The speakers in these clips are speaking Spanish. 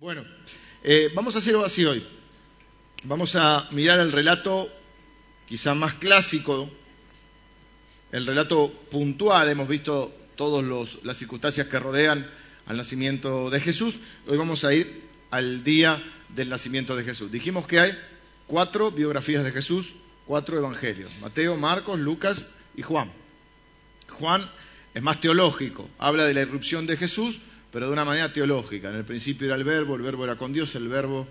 Bueno, eh, vamos a hacer algo así hoy. Vamos a mirar el relato quizá más clásico, el relato puntual. Hemos visto todas las circunstancias que rodean al nacimiento de Jesús. Hoy vamos a ir al día del nacimiento de Jesús. Dijimos que hay cuatro biografías de Jesús, cuatro evangelios. Mateo, Marcos, Lucas y Juan. Juan es más teológico, habla de la irrupción de Jesús, pero de una manera teológica. En el principio era el verbo, el verbo era con Dios, el verbo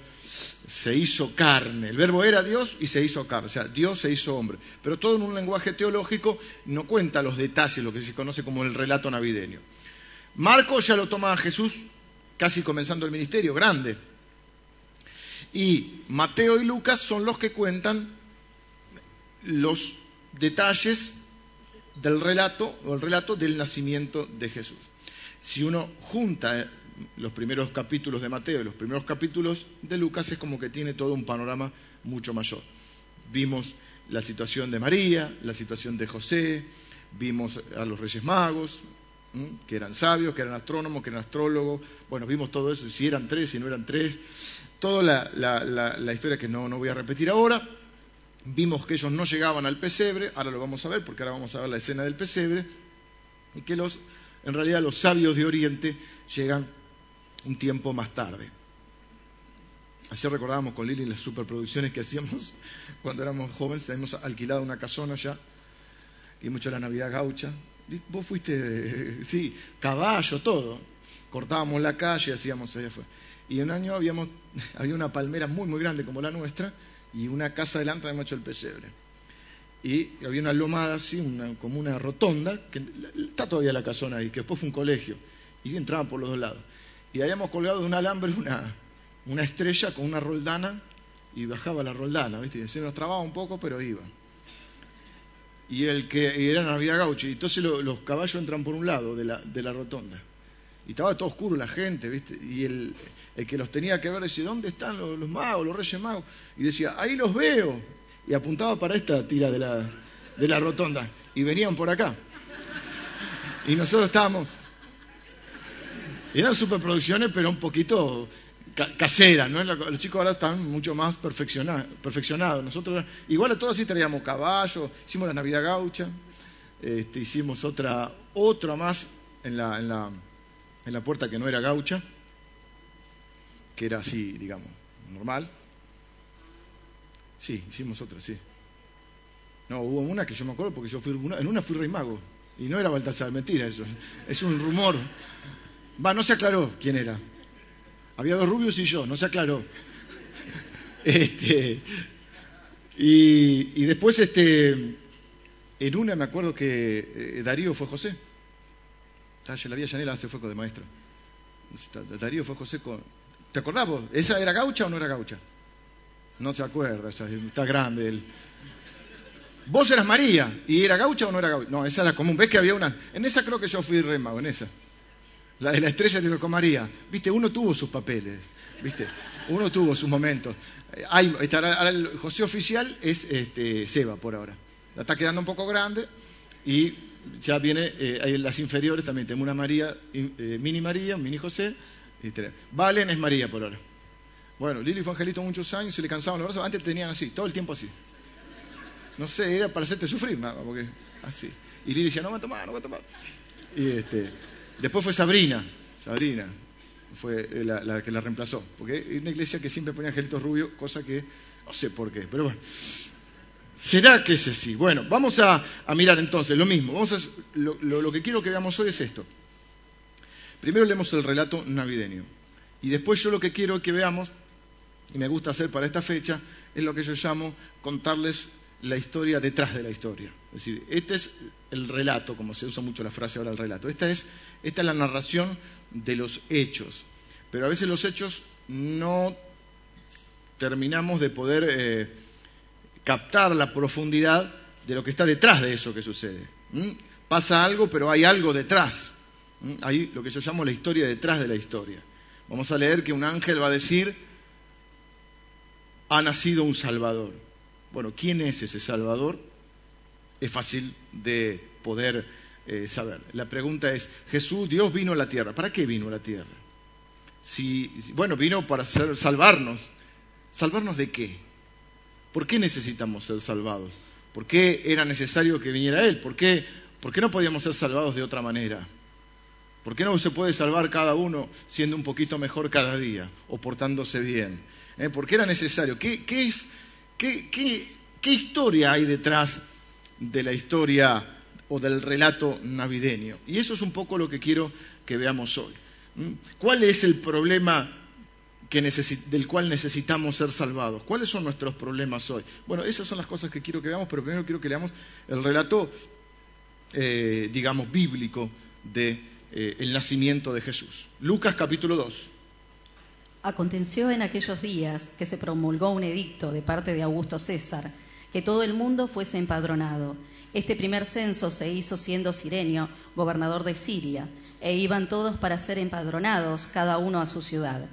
se hizo carne. El verbo era Dios y se hizo carne, o sea, Dios se hizo hombre. Pero todo en un lenguaje teológico no cuenta los detalles, lo que se conoce como el relato navideño. Marcos ya lo toma a Jesús casi comenzando el ministerio, grande. Y Mateo y Lucas son los que cuentan los detalles del relato o el relato del nacimiento de Jesús. Si uno junta eh, los primeros capítulos de Mateo y los primeros capítulos de Lucas, es como que tiene todo un panorama mucho mayor. Vimos la situación de María, la situación de José, vimos a los Reyes Magos, que eran sabios, que eran astrónomos, que eran astrólogos, bueno, vimos todo eso, si eran tres, si no eran tres, toda la, historia que no, no voy a repetir ahora. Vimos que ellos no llegaban al pesebre, ahora lo vamos a ver porque ahora vamos a ver la escena del pesebre, y que los en realidad los sabios de Oriente llegan un tiempo más tarde. Ayer recordábamos con Lili las superproducciones que hacíamos cuando éramos jóvenes, teníamos alquilado una casona ya, y mucho la Navidad gaucha. Vos fuiste, sí, caballo, todo. Cortábamos la calle, hacíamos allá fue. Y un año habíamos, había una palmera muy, muy grande como la nuestra, y una casa delante de hecho el pesebre y había una lomada así, como una rotonda, que está todavía la casona ahí, que después fue un colegio, y entraban por los dos lados. Y habíamos colgado de un alambre una, una estrella con una roldana, y bajaba la roldana, ¿viste? Se nos trababa un poco, pero iba. Y el que era Navidad Gaucho, y entonces los caballos entran por un lado de la, de la rotonda. Y estaba todo oscuro la gente, ¿viste? Y el, el que los tenía que ver decía, ¿dónde están los, los magos, los reyes magos? Y decía, ahí los veo y apuntaba para esta tira de la, de la rotonda y venían por acá. Y nosotros estábamos... Eran superproducciones, pero un poquito caseras, ¿no? Los chicos ahora están mucho más perfeccionados. Nosotros, igual a todos sí traíamos caballos, hicimos la Navidad Gaucha, este, hicimos otra, otra más en la, en, la, en la puerta que no era gaucha, que era así, digamos, normal. Sí, hicimos otra, sí. No, hubo una que yo me acuerdo porque yo fui en una fui rey mago. Y no era Baltasar, mentira eso. Es un rumor. Va, no se aclaró quién era. Había dos rubios y yo, no se aclaró. Este, y, después, este, en una me acuerdo que eh, Darío fue José. La vía Llanela hace fuego de maestro. Darío fue José con... ¿Te acordás vos? ¿Esa era gaucha o no era gaucha? No se acuerda, está grande él. Vos eras María, ¿y era gaucha o no era gaucha? No, esa era común. ¿Ves que había una? En esa creo que yo fui rey mago, en esa. La de la estrella te tocó María. Viste, uno tuvo sus papeles, viste. Uno tuvo sus momentos. Hay, el José oficial es este, Seba por ahora. La está quedando un poco grande y ya viene, eh, las inferiores también. Tengo una María, eh, mini María, mini José. Y Valen es María por ahora. Bueno, Lili fue angelito muchos años, se le cansaban los brazos, antes tenían así, todo el tiempo así. No sé, era para hacerte sufrir nada, porque así. Y Lili decía, no va a tomar, no va a tomar. Y este, después fue Sabrina, Sabrina fue la, que la reemplazó, porque es una iglesia que siempre ponía angelitos rubios, cosa que no sé por qué, pero bueno. ¿Será que es así? Bueno, vamos a, mirar entonces lo mismo. Vamos lo que quiero que veamos hoy es esto. Primero leemos el relato navideño. Y después yo lo que quiero que veamos me gusta hacer para esta fecha, es lo que yo llamo contarles la historia detrás de la historia. Es decir, este es el relato, como se usa mucho la frase ahora el relato. Esta es, esta es la narración de los hechos. Pero a veces los hechos no terminamos de poder eh, captar la profundidad de lo que está detrás de eso que sucede. Pasa algo, pero hay algo detrás. Hay lo que yo llamo la historia detrás de la historia. Vamos a leer que un ángel va a decir, ha nacido un Salvador. Bueno, ¿quién es ese Salvador? Es fácil de poder eh, saber. La pregunta es, Jesús, Dios vino a la tierra. ¿Para qué vino a la tierra? si, bueno, vino para salvarnos. ¿Salvarnos de qué? ¿Por qué necesitamos ser salvados? ¿Por qué era necesario que viniera Él? ¿Por qué, ¿Por qué no podíamos ser salvados de otra manera? ¿Por qué no se puede salvar cada uno siendo un poquito mejor cada día o portándose bien? ¿Eh? ¿Por qué era necesario? ¿Qué, es, qué historia hay detrás de la historia o del relato navideño? Y eso es un poco lo que quiero que veamos hoy. ¿Cuál es el problema del cual necesitamos ser salvados? ¿Cuáles son nuestros problemas hoy? Bueno, esas son las cosas que quiero que veamos, pero primero quiero que leamos el relato, eh, digamos, bíblico del de, eh, nacimiento de Jesús. Lucas capítulo 2. Aconteció en aquellos días que se promulgó un edicto de parte de Augusto César, que todo el mundo fuese empadronado. Este primer censo se hizo siendo Sirenio, gobernador de Siria e iban todos para ser empadronados, cada uno a su ciudad.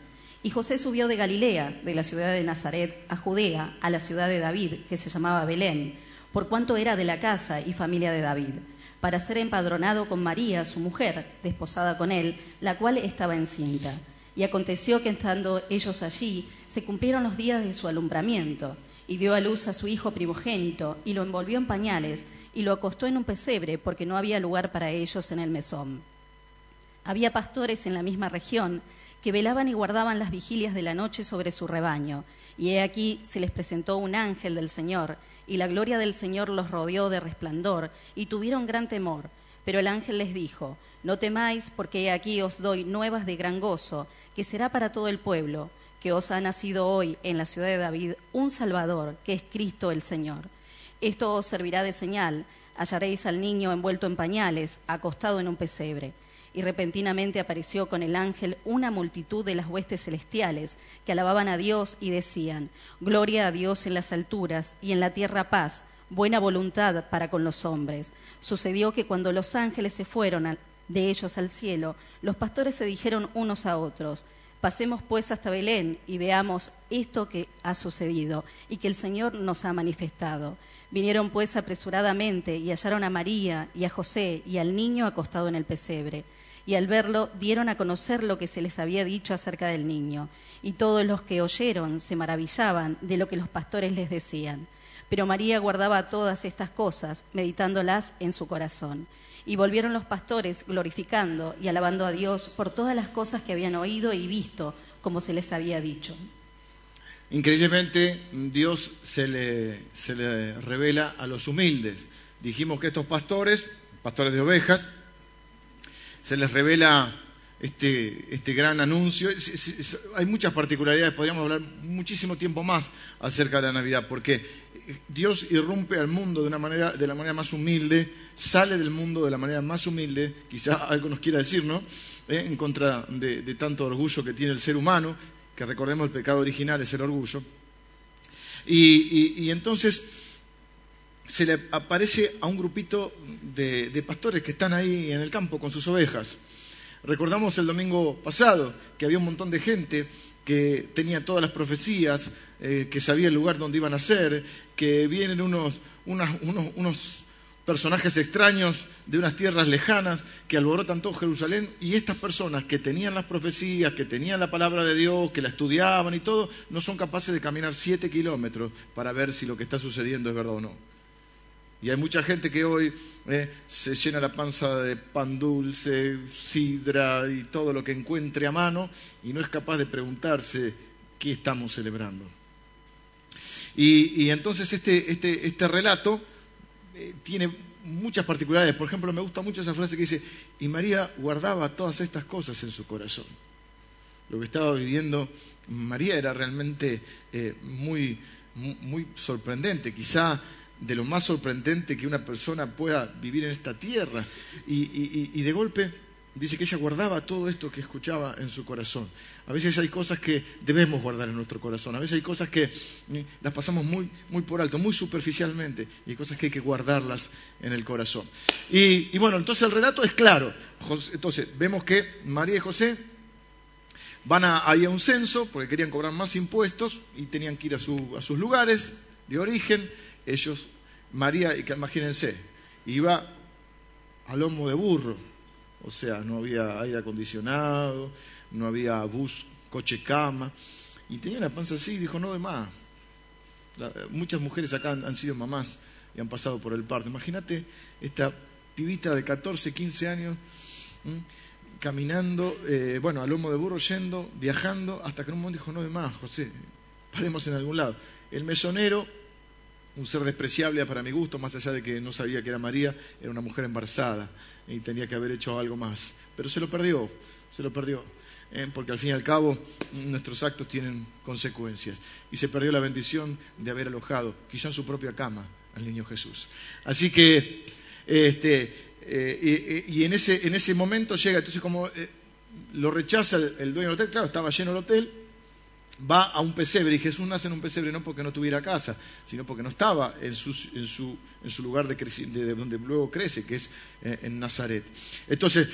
Y José subió de Galilea, de la ciudad de Nazaret, a Judea, a la ciudad de David, que se llamaba Belén, por cuanto era de la casa y familia de David, para ser empadronado con María, su mujer, desposada con él, la cual estaba encinta. Y aconteció que estando ellos allí, se cumplieron los días de su alumbramiento, y dio a luz a su hijo primogénito, y lo envolvió en pañales, y lo acostó en un pesebre, porque no había lugar para ellos en el mesón. Había pastores en la misma región que velaban y guardaban las vigilias de la noche sobre su rebaño, y he aquí se les presentó un ángel del Señor, y la gloria del Señor los rodeó de resplandor, y tuvieron gran temor. Pero el ángel les dijo, No temáis, porque aquí os doy nuevas de gran gozo, que será para todo el pueblo, que os ha nacido hoy en la ciudad de David un Salvador, que es Cristo el Señor. Esto os servirá de señal, hallaréis al niño envuelto en pañales, acostado en un pesebre y repentinamente apareció con el ángel una multitud de las huestes celestiales que alababan a Dios y decían, Gloria a Dios en las alturas y en la tierra paz, buena voluntad para con los hombres. Sucedió que cuando los ángeles se fueron de ellos al cielo, los pastores se dijeron unos a otros, Pasemos pues hasta Belén y veamos esto que ha sucedido y que el Señor nos ha manifestado. Vinieron pues apresuradamente y hallaron a María y a José y al niño acostado en el pesebre y al verlo dieron a conocer lo que se les había dicho acerca del niño. Y todos los que oyeron se maravillaban de lo que los pastores les decían. Pero María guardaba todas estas cosas, meditándolas en su corazón. Y volvieron los pastores glorificando y alabando a Dios por todas las cosas que habían oído y visto, como se les había dicho. Increíblemente, Dios se le, se le revela a los humildes. Dijimos que estos pastores, pastores de ovejas, se les revela este, este gran anuncio. hay muchas particularidades, podríamos hablar muchísimo tiempo más acerca de la Navidad, porque Dios irrumpe al mundo de, una manera, de la manera más humilde, sale del mundo de la manera más humilde, quizá algo nos quiera decir, ¿no? Eh, en contra de, tanto orgullo que tiene el ser humano, que recordemos el pecado original es el orgullo. y entonces se le aparece a un grupito de, pastores que están ahí en el campo con sus ovejas. Recordamos el domingo pasado que había un montón de gente que tenía todas las profecías, eh, que sabía el lugar donde iban a ser, que vienen unos, unos, personajes extraños de unas tierras lejanas que alborotan todo Jerusalén y estas personas que tenían las profecías, que tenían la palabra de Dios, que la estudiaban y todo, no son capaces de caminar siete kilómetros para ver si lo que está sucediendo es verdad o no. Y hay mucha gente que hoy eh, se llena la panza de pan dulce, sidra y todo lo que encuentre a mano y no es capaz de preguntarse qué estamos celebrando. Y, entonces este, este, este relato eh, tiene muchas particularidades. Por ejemplo, me gusta mucho esa frase que dice, y María guardaba todas estas cosas en su corazón. Lo que estaba viviendo María era realmente eh, muy, muy sorprendente. Quizá de lo más sorprendente que una persona pueda vivir en esta tierra. Y, de golpe dice que ella guardaba todo esto que escuchaba en su corazón. A veces hay cosas que debemos guardar en nuestro corazón, a veces hay cosas que eh, las pasamos muy, muy por alto, muy superficialmente, y hay cosas que hay que guardarlas en el corazón. Y, bueno, entonces el relato es claro. Entonces vemos que María y José van a, ahí a un censo porque querían cobrar más impuestos y tenían que ir a, a sus lugares de origen ellos, María, imagínense, iba a lomo de burro, o sea, no había aire acondicionado, no había bus, coche, cama. Y tenía la panza así dijo, no de más. muchas mujeres acá han, sido mamás y han pasado por el parto. Imagínate esta pibita de 14, 15 años caminando, eh, bueno, a lomo de burro, yendo, viajando, hasta que en un momento dijo, no de más, José, paremos en algún lado. El mesonero, un ser despreciable para mi gusto, más allá de que no sabía que era María, era una mujer embarazada y tenía que haber hecho algo más. Pero se lo perdió, se lo perdió. ¿eh? porque al fin y al cabo nuestros actos tienen consecuencias. Y se perdió la bendición de haber alojado, quizá en su propia cama, al niño Jesús. Así que, este, eh, y, en, ese, en, ese, momento llega, entonces como eh, lo rechaza el, dueño del hotel, claro, estaba lleno el hotel, va a un pesebre y Jesús nace en un pesebre no porque no tuviera casa, sino porque no estaba en su, lugar de, de, donde luego crece, que es en Nazaret. Entonces,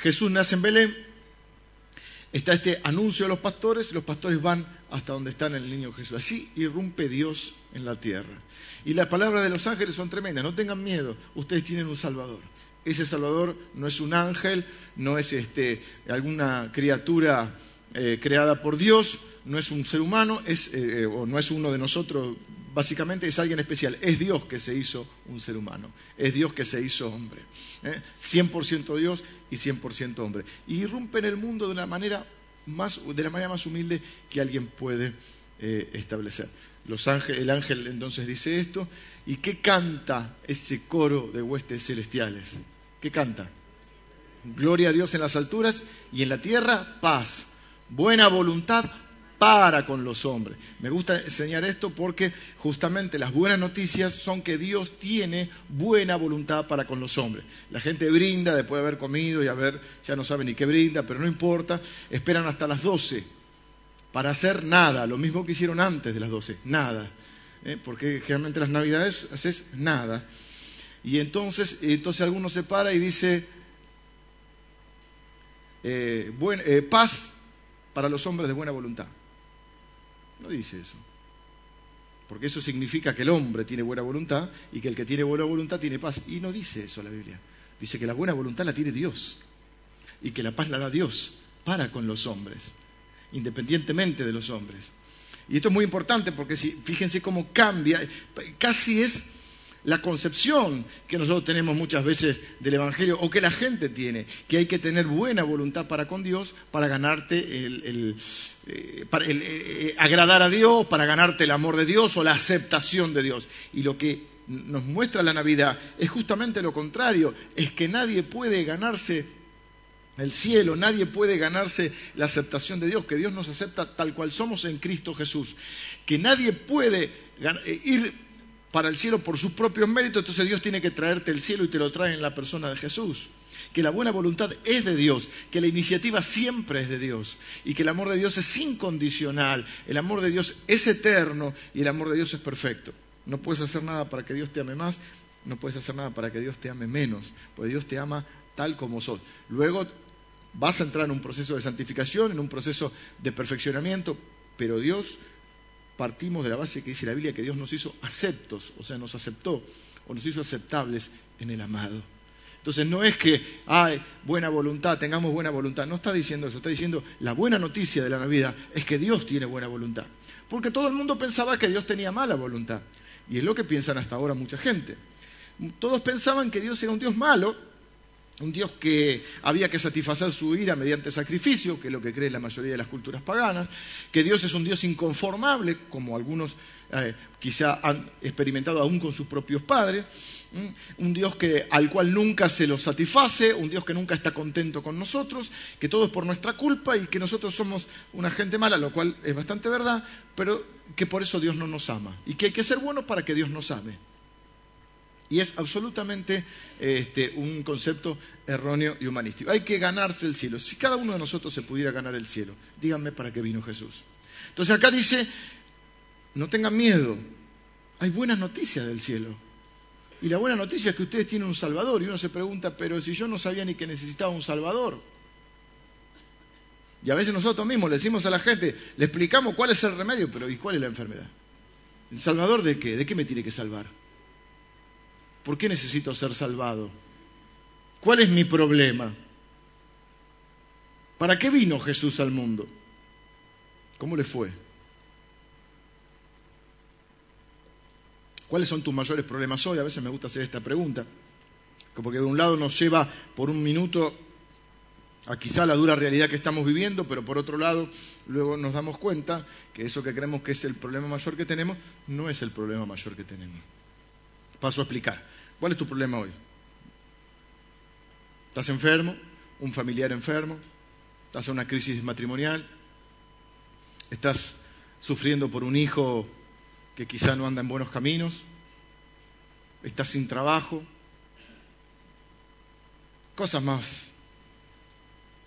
Jesús nace en Belén, está este anuncio de los pastores y los pastores van hasta donde está el niño Jesús. Así irrumpe Dios en la tierra. Y las palabras de los ángeles son tremendas. No tengan miedo, ustedes tienen un Salvador. Ese Salvador no es un ángel, no es este, alguna criatura eh, creada por Dios, no es un ser humano, es, eh, eh, o no es uno de nosotros básicamente es alguien especial. Es Dios que se hizo un ser humano. Es Dios que se hizo hombre. 100% ¿eh? Dios y 100% hombre. Y irrumpe en el mundo de, la manera más, de la manera más humilde que alguien puede eh, establecer. el ángel entonces dice esto. ¿Y qué canta ese coro de huestes celestiales? ¿Qué canta? Gloria a Dios en las alturas y en la tierra paz, buena voluntad para con los hombres. Me gusta enseñar esto porque justamente las buenas noticias son que Dios tiene buena voluntad para con los hombres. La gente brinda después de haber comido y haber, ya no sabe ni qué brinda, pero no importa, esperan hasta las 12 para hacer nada, lo mismo que hicieron antes de las 12, nada. ¿eh? Porque generalmente las navidades haces nada. Y entonces, entonces alguno se para y dice, eh, eh, paz para los hombres de buena voluntad. No dice eso. Porque eso significa que el hombre tiene buena voluntad y que el que tiene buena voluntad tiene paz. Y no dice eso la Biblia. Dice que la buena voluntad la tiene Dios y que la paz la da Dios para con los hombres, independientemente de los hombres. Y esto es muy importante porque si, fíjense cómo cambia, casi es la concepción que nosotros tenemos muchas veces del Evangelio o que la gente tiene, que hay que tener buena voluntad para con Dios para ganarte el, eh, para eh, agradar a Dios, para ganarte el amor de Dios o la aceptación de Dios. Y lo que nos muestra la Navidad es justamente lo contrario, es que nadie puede ganarse el cielo, nadie puede ganarse la aceptación de Dios, que Dios nos acepta tal cual somos en Cristo Jesús, que nadie puede eh, ir para el cielo por sus propios méritos, entonces Dios tiene que traerte el cielo y te lo trae en la persona de Jesús. Que la buena voluntad es de Dios, que la iniciativa siempre es de Dios y que el amor de Dios es incondicional, el amor de Dios es eterno y el amor de Dios es perfecto. No puedes hacer nada para que Dios te ame más, no puedes hacer nada para que Dios te ame menos, porque Dios te ama tal como sos. Luego vas a entrar en un proceso de santificación, en un proceso de perfeccionamiento, pero Dios partimos de la base que dice la Biblia que Dios nos hizo aceptos, o sea, nos aceptó o nos hizo aceptables en el amado. Entonces no es que, ay, buena voluntad, tengamos buena voluntad. No está diciendo eso, está diciendo la buena noticia de la Navidad es que Dios tiene buena voluntad. Porque todo el mundo pensaba que Dios tenía mala voluntad. Y es lo que piensan hasta ahora mucha gente. Todos pensaban que Dios era un Dios malo un Dios que había que satisfacer su ira mediante sacrificio, que es lo que cree la mayoría de las culturas paganas, que Dios es un Dios inconformable, como algunos eh, quizá han experimentado aún con sus propios padres, un Dios que, al cual nunca se lo satisface, un Dios que nunca está contento con nosotros, que todo es por nuestra culpa y que nosotros somos una gente mala, lo cual es bastante verdad, pero que por eso Dios no nos ama y que hay que ser buenos para que Dios nos ame. Y es absolutamente este, un concepto erróneo y humanístico. Hay que ganarse el cielo. Si cada uno de nosotros se pudiera ganar el cielo, díganme para qué vino Jesús. Entonces acá dice, no tengan miedo, hay buenas noticias del cielo. Y la buena noticia es que ustedes tienen un Salvador. Y uno se pregunta, pero si yo no sabía ni que necesitaba un Salvador. Y a veces nosotros mismos le decimos a la gente, le explicamos cuál es el remedio, pero ¿y cuál es la enfermedad? ¿El Salvador de qué? ¿De qué me tiene que salvar? ¿Por qué necesito ser salvado? ¿Cuál es mi problema? ¿Para qué vino Jesús al mundo? ¿Cómo le fue? ¿Cuáles son tus mayores problemas hoy? A veces me gusta hacer esta pregunta, porque de un lado nos lleva por un minuto a quizá la dura realidad que estamos viviendo, pero por otro lado luego nos damos cuenta que eso que creemos que es el problema mayor que tenemos no es el problema mayor que tenemos. Paso a explicar. ¿Cuál es tu problema hoy? ¿Estás enfermo? ¿Un familiar enfermo? ¿Estás en una crisis matrimonial? ¿Estás sufriendo por un hijo que quizá no anda en buenos caminos, estás sin trabajo, cosas más,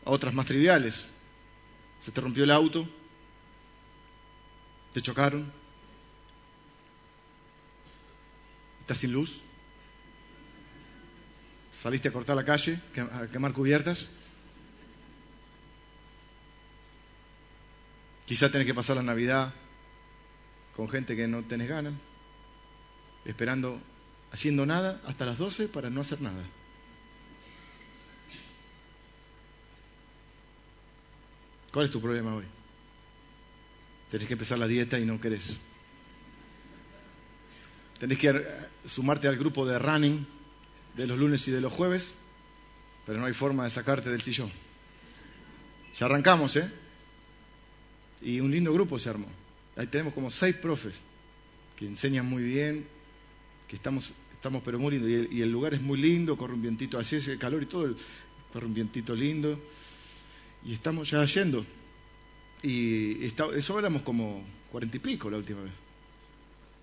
otras más triviales. Se te rompió el auto, te chocaron, estás sin luz, saliste a cortar la calle, a quemar cubiertas. Quizá tenés que pasar la Navidad con gente que no tenés ganas, esperando, haciendo nada hasta las 12 para no hacer nada. ¿Cuál es tu problema hoy? Tenés que empezar la dieta y no querés. Tenés que sumarte al grupo de running de los lunes y de los jueves, pero no hay forma de sacarte del sillón. Ya arrancamos, ¿eh? Y un lindo grupo se armó. Ahí tenemos como seis profes que enseñan muy bien, que estamos, estamos pero muy lindo. Y el, lugar es muy lindo, corre un vientito así, el calor y todo, corre un vientito lindo. Y estamos ya yendo. Y eso éramos como cuarenta y pico la última vez.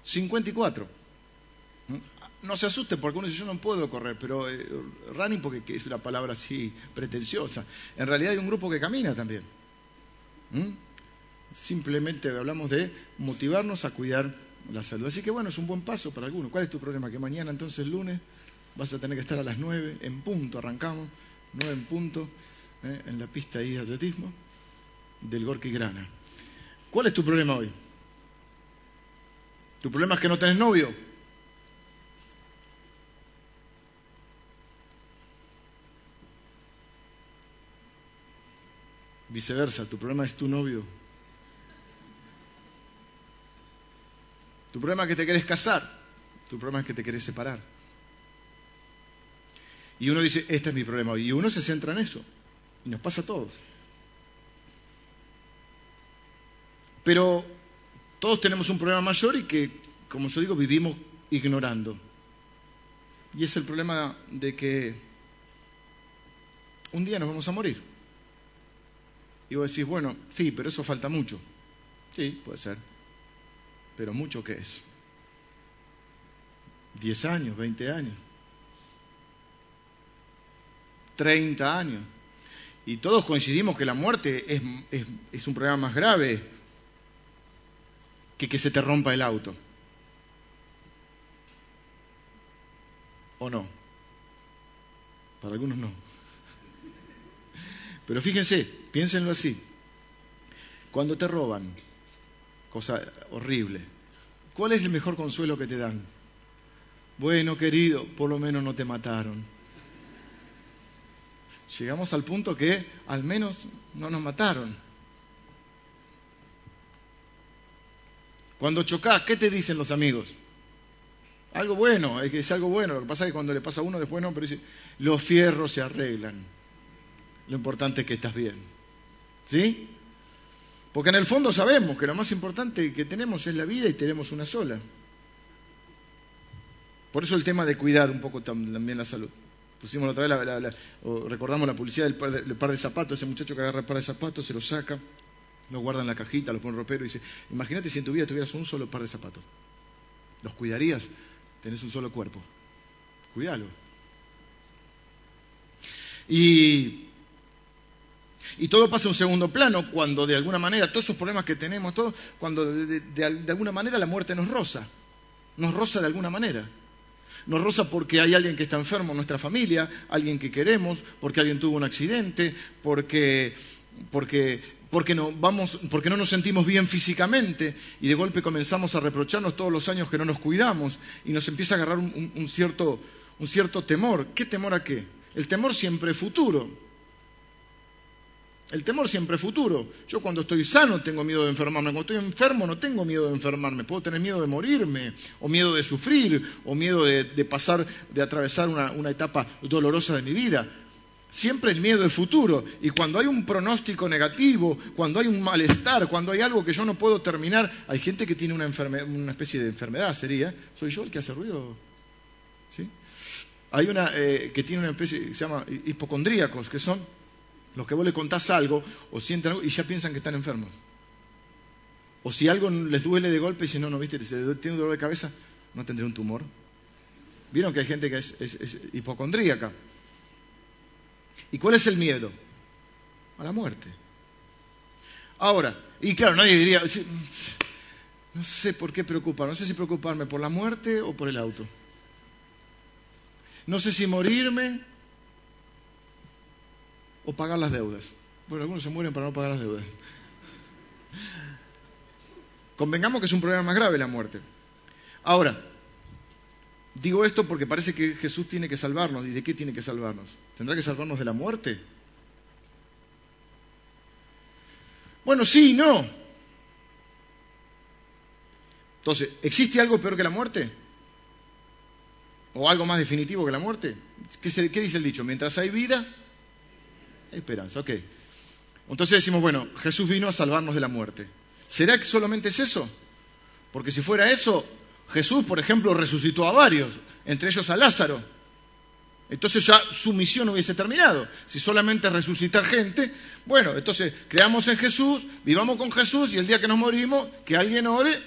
Cincuenta y cuatro. No se asuste porque uno dice yo no puedo correr, pero eh, running porque es una palabra así pretenciosa. En realidad hay un grupo que camina también. Simplemente hablamos de motivarnos a cuidar la salud. Así que bueno, es un buen paso para algunos. ¿Cuál es tu problema? Que mañana entonces lunes vas a tener que estar a las nueve en punto, arrancamos, nueve en punto, ¿eh? en la pista de atletismo del Gorky Grana. ¿Cuál es tu problema hoy? ¿Tu problema es que no tenés novio? Viceversa, tu problema es tu novio. Tu problema es que te querés casar, tu problema es que te querés separar. Y uno dice, este es mi problema. Y uno se centra en eso. Y nos pasa a todos. Pero todos tenemos un problema mayor y que, como yo digo, vivimos ignorando. Y es el problema de que un día nos vamos a morir. Y vos decís, bueno, sí, pero eso falta mucho. Sí, puede ser. Pero mucho que es. Diez años, veinte años, treinta años. Y todos coincidimos que la muerte es, es un problema más grave que que se te rompa el auto. ¿O no? Para algunos no. Pero fíjense, piénsenlo así. Cuando te roban, cosa horrible. ¿Cuál es el mejor consuelo que te dan? Bueno, querido, por lo menos no te mataron. Llegamos al punto que al menos no nos mataron. Cuando chocás, ¿qué te dicen los amigos? Algo bueno, es que es algo bueno. Lo que pasa es que cuando le pasa a uno después no, pero dice, los fierros se arreglan. Lo importante es que estás bien. ¿Sí? Porque en el fondo sabemos que lo más importante que tenemos es la vida y tenemos una sola. Por eso el tema de cuidar un poco también la salud. Pusimos otra vez, recordamos la publicidad del par, de, zapatos, ese muchacho que agarra el par de zapatos, se los saca, los guarda en la cajita, los pone en ropero y dice, imagínate si en tu vida tuvieras un solo par de zapatos. ¿Los cuidarías? Tenés un solo cuerpo. Cuídalo. Y y todo pasa en un segundo plano cuando de alguna manera, todos esos problemas que tenemos, todo, cuando de, alguna manera la muerte nos roza. Nos roza de alguna manera. Nos roza porque hay alguien que está enfermo en nuestra familia, alguien que queremos, porque alguien tuvo un accidente, porque, porque, porque, no, vamos, porque no nos sentimos bien físicamente y de golpe comenzamos a reprocharnos todos los años que no nos cuidamos y nos empieza a agarrar un, cierto, un cierto temor. ¿Qué temor a qué? El temor siempre es futuro. El temor siempre es futuro. Yo cuando estoy sano tengo miedo de enfermarme. Cuando estoy enfermo no tengo miedo de enfermarme. Puedo tener miedo de morirme, o miedo de sufrir, o miedo de, pasar, de atravesar una, etapa dolorosa de mi vida. Siempre el miedo es futuro. Y cuando hay un pronóstico negativo, cuando hay un malestar, cuando hay algo que yo no puedo terminar, hay gente que tiene una, una especie de enfermedad, sería. ¿Soy yo el que hace ruido? ¿Sí? Hay una eh, que tiene una especie, se llama hipocondríacos, que son los que vos le contás algo o sienten algo y ya piensan que están enfermos. O si algo les duele de golpe y si no, no viste, tiene dolor de cabeza, no tendré un tumor. Vieron que hay gente que es, hipocondríaca. ¿Y cuál es el miedo? A la muerte. Ahora, y claro, nadie diría, no sé por qué preocupar, no sé si preocuparme por la muerte o por el auto. No sé si morirme o pagar las deudas. Bueno, algunos se mueren para no pagar las deudas. Convengamos que es un problema más grave la muerte. Ahora, digo esto porque parece que Jesús tiene que salvarnos. ¿Y de qué tiene que salvarnos? ¿Tendrá que salvarnos de la muerte? Bueno, sí y no. Entonces, ¿existe algo peor que la muerte? ¿O algo más definitivo que la muerte? ¿Qué, qué dice el dicho? Mientras hay vida, esperanza, ok. Entonces decimos, bueno, Jesús vino a salvarnos de la muerte. ¿Será que solamente es eso? Porque si fuera eso, Jesús, por ejemplo, resucitó a varios, entre ellos a Lázaro. Entonces ya su misión hubiese terminado. Si solamente resucitar gente, bueno, entonces creamos en Jesús, vivamos con Jesús y el día que nos morimos, que alguien ore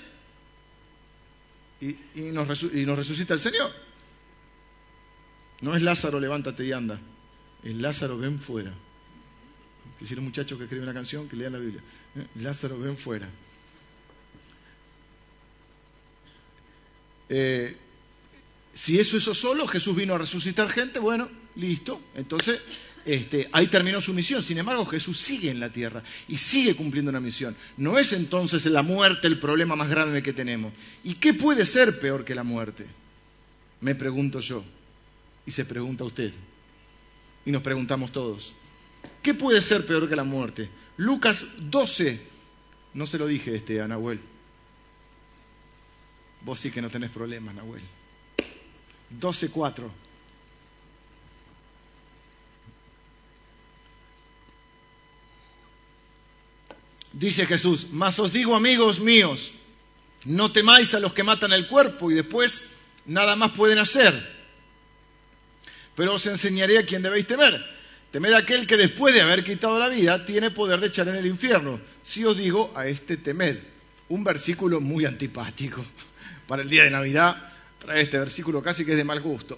y, nos, nos resucita el Señor. No es Lázaro, levántate y anda. Es Lázaro, ven fuera. Quisiera un muchacho que escribe una canción que lea la Biblia. ¿eh? Lázaro, ven fuera. Eh, si eso es eso solo, Jesús vino a resucitar gente, bueno, listo. Entonces, este, ahí terminó su misión. Sin embargo, Jesús sigue en la tierra y sigue cumpliendo una misión. No es entonces la muerte el problema más grande que tenemos. ¿Y qué puede ser peor que la muerte? Me pregunto yo. Y se pregunta usted. Y nos preguntamos todos. ¿Qué puede ser peor que la muerte? Lucas 12, no se lo dije este a Nahuel. Vos sí que no tenés problemas, Nahuel. 12.4. Dice Jesús, mas os digo amigos míos, no temáis a los que matan el cuerpo y después nada más pueden hacer. Pero os enseñaré a quién debéis temer Temed aquel que después de haber quitado la vida tiene poder de echar en el infierno. Si os digo a este temed. Un versículo muy antipático. Para el día de Navidad trae este versículo casi que es de mal gusto.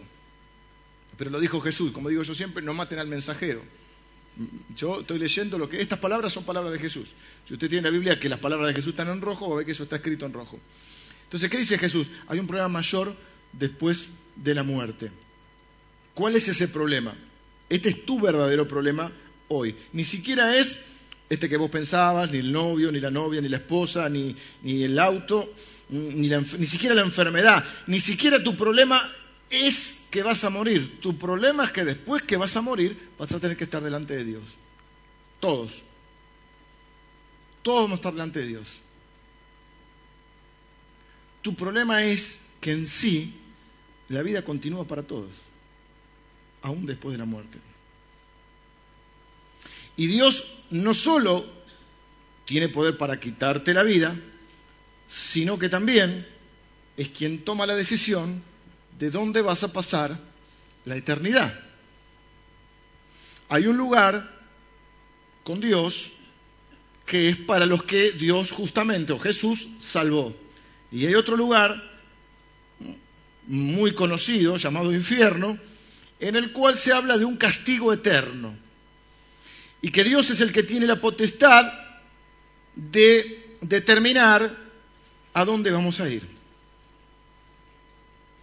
Pero lo dijo Jesús, como digo yo siempre, no maten al mensajero. Yo estoy leyendo lo que estas palabras son palabras de Jesús. Si usted tiene la Biblia que las palabras de Jesús están en rojo, va a ver que eso está escrito en rojo. Entonces, ¿qué dice Jesús? Hay un problema mayor después de la muerte. ¿Cuál es ese problema? Este es tu verdadero problema hoy. Ni siquiera es este que vos pensabas, ni el novio, ni la novia, ni la esposa, ni, el auto, ni, ni siquiera la enfermedad. Ni siquiera tu problema es que vas a morir. Tu problema es que después que vas a morir vas a tener que estar delante de Dios. Todos. Todos vamos a estar delante de Dios. Tu problema es que en sí la vida continúa para todos aún después de la muerte. Y Dios no solo tiene poder para quitarte la vida, sino que también es quien toma la decisión de dónde vas a pasar la eternidad. Hay un lugar con Dios que es para los que Dios justamente o Jesús salvó. Y hay otro lugar muy conocido llamado infierno, en el cual se habla de un castigo eterno y que Dios es el que tiene la potestad de determinar a dónde vamos a ir.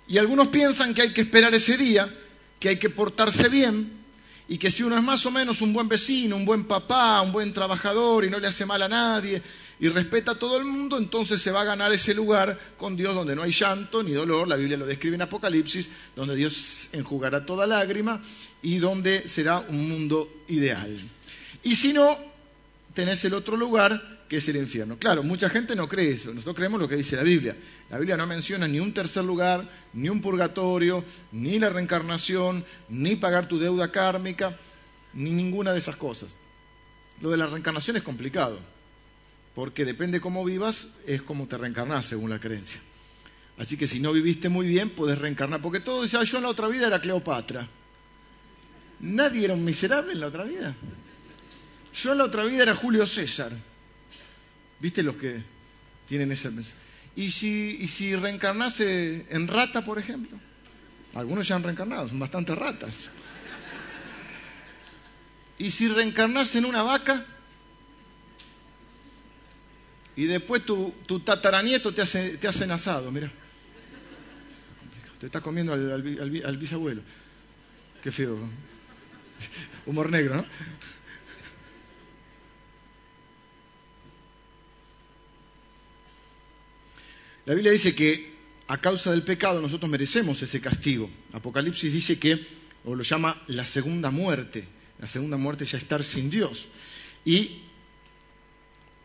Y algunos piensan que hay que esperar ese día, que hay que portarse bien y que si uno es más o menos un buen vecino, un buen papá, un buen trabajador y no le hace mal a nadie y respeta a todo el mundo, entonces se va a ganar ese lugar con Dios donde no hay llanto ni dolor, la Biblia lo describe en Apocalipsis, donde Dios enjugará toda lágrima y donde será un mundo ideal. Y si no, tenés el otro lugar que es el infierno. Claro, mucha gente no cree eso, nosotros creemos lo que dice la Biblia. La Biblia no menciona ni un tercer lugar, ni un purgatorio, ni la reencarnación, ni pagar tu deuda kármica, ni ninguna de esas cosas. Lo de la reencarnación es complicado, porque depende cómo vivas, es como te reencarnás según la creencia. Así que si no viviste muy bien, puedes reencarnar, porque todo decía, yo en la otra vida era Cleopatra. Nadie era un miserable en la otra vida. Yo en la otra vida era Julio César. ¿Viste los que tienen ese ¿Y si, y si reencarnase en rata, por ejemplo? Algunos ya han reencarnado, son bastantes ratas. ¿Y si reencarnase en una vaca? Y después tu, tataranieto te hace, te hacen asado, mira. Te está comiendo al, al bisabuelo. Qué feo. Humor negro, ¿no? La Biblia dice que a causa del pecado nosotros merecemos ese castigo. Apocalipsis dice que, o lo llama la segunda muerte. La segunda muerte ya estar sin Dios. Y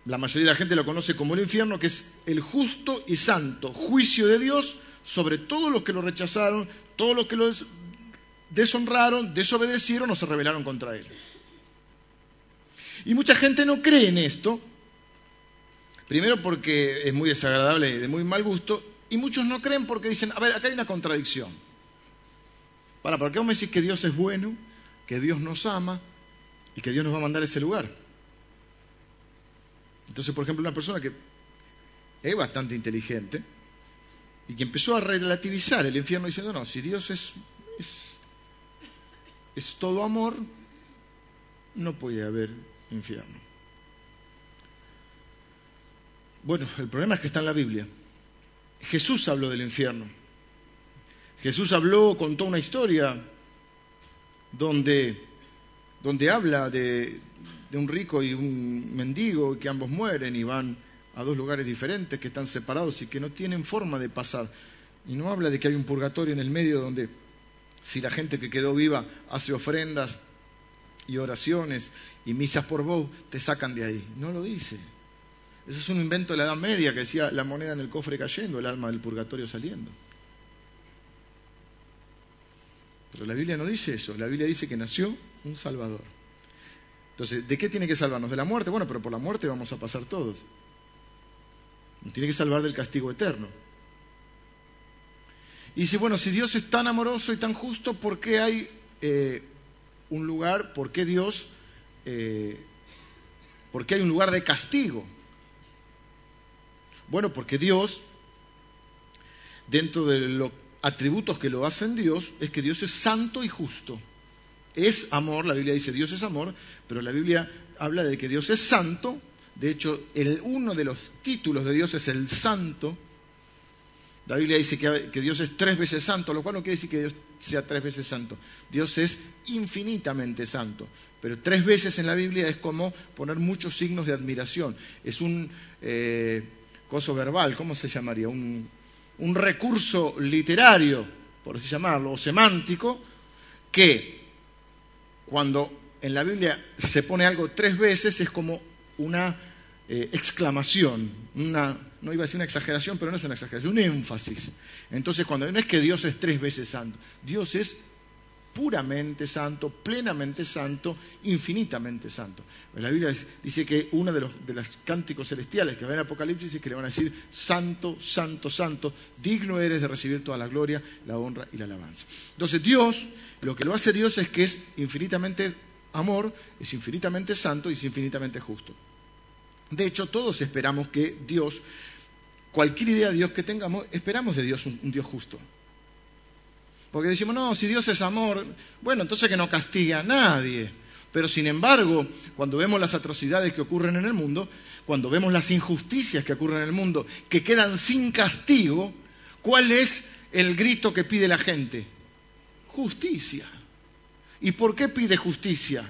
la mayoría de la gente lo conoce como el infierno, que es el justo y santo juicio de Dios sobre todos los que lo rechazaron, todos los que lo deshonraron, desobedecieron o se rebelaron contra él. Y mucha gente no cree en esto, Primero porque es muy desagradable y de muy mal gusto, y muchos no creen porque dicen, a ver, acá hay una contradicción. Para, ¿por qué vos me decís que Dios es bueno, que Dios nos ama y que Dios nos va a mandar a ese lugar? Entonces, por ejemplo, una persona que es bastante inteligente y que empezó a relativizar el infierno diciendo, no, si Dios es, es, todo amor, no puede haber infierno. Bueno, el problema es que está en la Biblia. Jesús habló del infierno. Jesús habló, contó una historia donde, donde habla de, de un rico y un mendigo que ambos mueren y van a dos lugares diferentes que están separados y que no tienen forma de pasar. Y no habla de que hay un purgatorio en el medio donde si la gente que quedó viva hace ofrendas y oraciones y misas por vos, te sacan de ahí. No lo dice. Eso es un invento de la Edad Media que decía la moneda en el cofre cayendo, el alma del purgatorio saliendo. Pero la Biblia no dice eso, la Biblia dice que nació un Salvador. Entonces, ¿de qué tiene que salvarnos? ¿De la muerte? Bueno, pero por la muerte vamos a pasar todos. Nos tiene que salvar del castigo eterno. Y dice, bueno, si Dios es tan amoroso y tan justo, ¿por qué hay eh, un lugar, por qué Dios, eh, por qué hay un lugar de castigo? Bueno, porque Dios, dentro de los atributos que lo hacen Dios, es que Dios es santo y justo. Es amor, la Biblia dice Dios es amor, pero la Biblia habla de que Dios es santo. De hecho, el, uno de los títulos de Dios es el santo. La Biblia dice que, Dios es tres veces santo, lo cual no quiere decir que Dios sea tres veces santo. Dios es infinitamente santo. Pero tres veces en la Biblia es como poner muchos signos de admiración. Es un, eh, coso verbal, ¿cómo se llamaría? Un, un recurso literario, por así llamarlo, o semántico, que cuando en la Biblia se pone algo tres veces es como una eh, exclamación, una, no iba a decir una exageración, pero no es una exageración, un énfasis. Entonces, cuando no es que Dios es tres veces santo, Dios es puramente santo, plenamente santo, infinitamente santo. La Biblia dice que uno de los, cánticos celestiales que va en Apocalipsis es que le van a decir, santo, santo, santo, digno eres de recibir toda la gloria, la honra y la alabanza. Entonces Dios, lo que lo hace Dios es que es infinitamente amor, es infinitamente santo y es infinitamente justo. De hecho, todos esperamos que Dios, cualquier idea de Dios que tengamos, esperamos de Dios un Dios justo. Porque decimos, no, si Dios es amor, bueno, entonces que no castiga a nadie. Pero sin embargo, cuando vemos las atrocidades que ocurren en el mundo, cuando vemos las injusticias que ocurren en el mundo, que quedan sin castigo, ¿cuál es el grito que pide la gente? Justicia. ¿Y por qué pide justicia?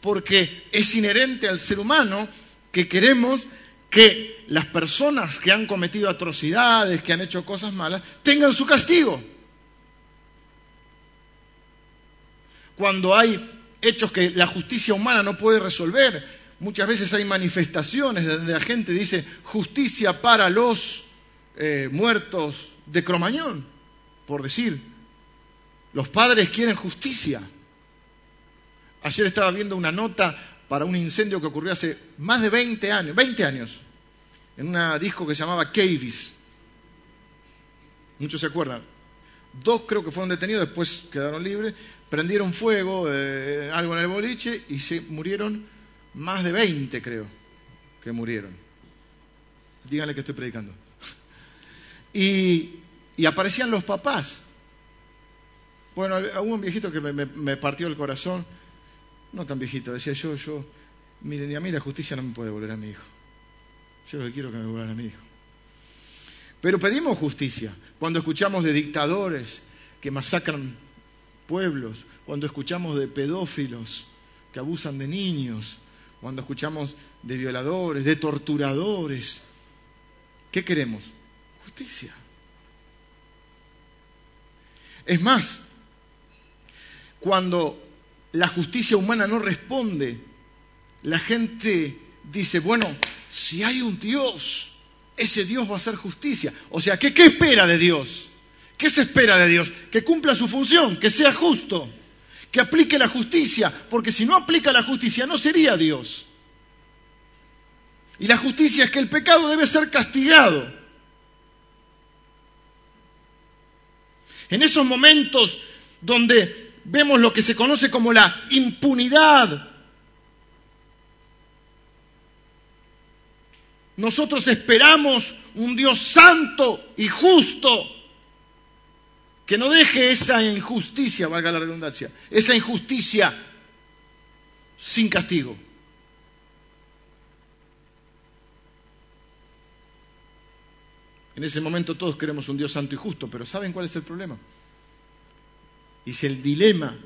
Porque es inherente al ser humano que queremos que las personas que han cometido atrocidades, que han hecho cosas malas, tengan su castigo. Cuando hay hechos que la justicia humana no puede resolver. Muchas veces hay manifestaciones donde la gente dice justicia para los eh, muertos de Cromañón, por decir. Los padres quieren justicia. Ayer estaba viendo una nota para un incendio que ocurrió hace más de 20 años, 20 años, en una disco que se llamaba Cavis. Muchos se acuerdan. Dos creo que fueron detenidos, después quedaron libres, prendieron fuego, eh, algo en el boliche, y se murieron más de 20, creo, que murieron. Díganle que estoy predicando. Y, aparecían los papás. Bueno, hubo un viejito que me, partió el corazón, no tan viejito, decía yo, yo, miren, y a mí la justicia no me puede volver a mi hijo. Yo lo que quiero que me vuelvan a mi hijo. Pero pedimos justicia cuando escuchamos de dictadores que masacran pueblos, cuando escuchamos de pedófilos que abusan de niños, cuando escuchamos de violadores, de torturadores. ¿Qué queremos? Justicia. Es más, cuando la justicia humana no responde, la gente dice, bueno, si hay un Dios, ese Dios va a hacer justicia. O sea, ¿qué, qué espera de Dios? ¿Qué se espera de Dios? Que cumpla su función, que sea justo, que aplique la justicia, porque si no aplica la justicia no sería Dios. Y la justicia es que el pecado debe ser castigado. En esos momentos donde vemos lo que se conoce como la impunidad, nosotros esperamos un Dios santo y justo que no deje esa injusticia, valga la redundancia, esa injusticia sin castigo. En ese momento todos queremos un Dios santo y justo, pero ¿saben cuál es el problema? Y si el dilema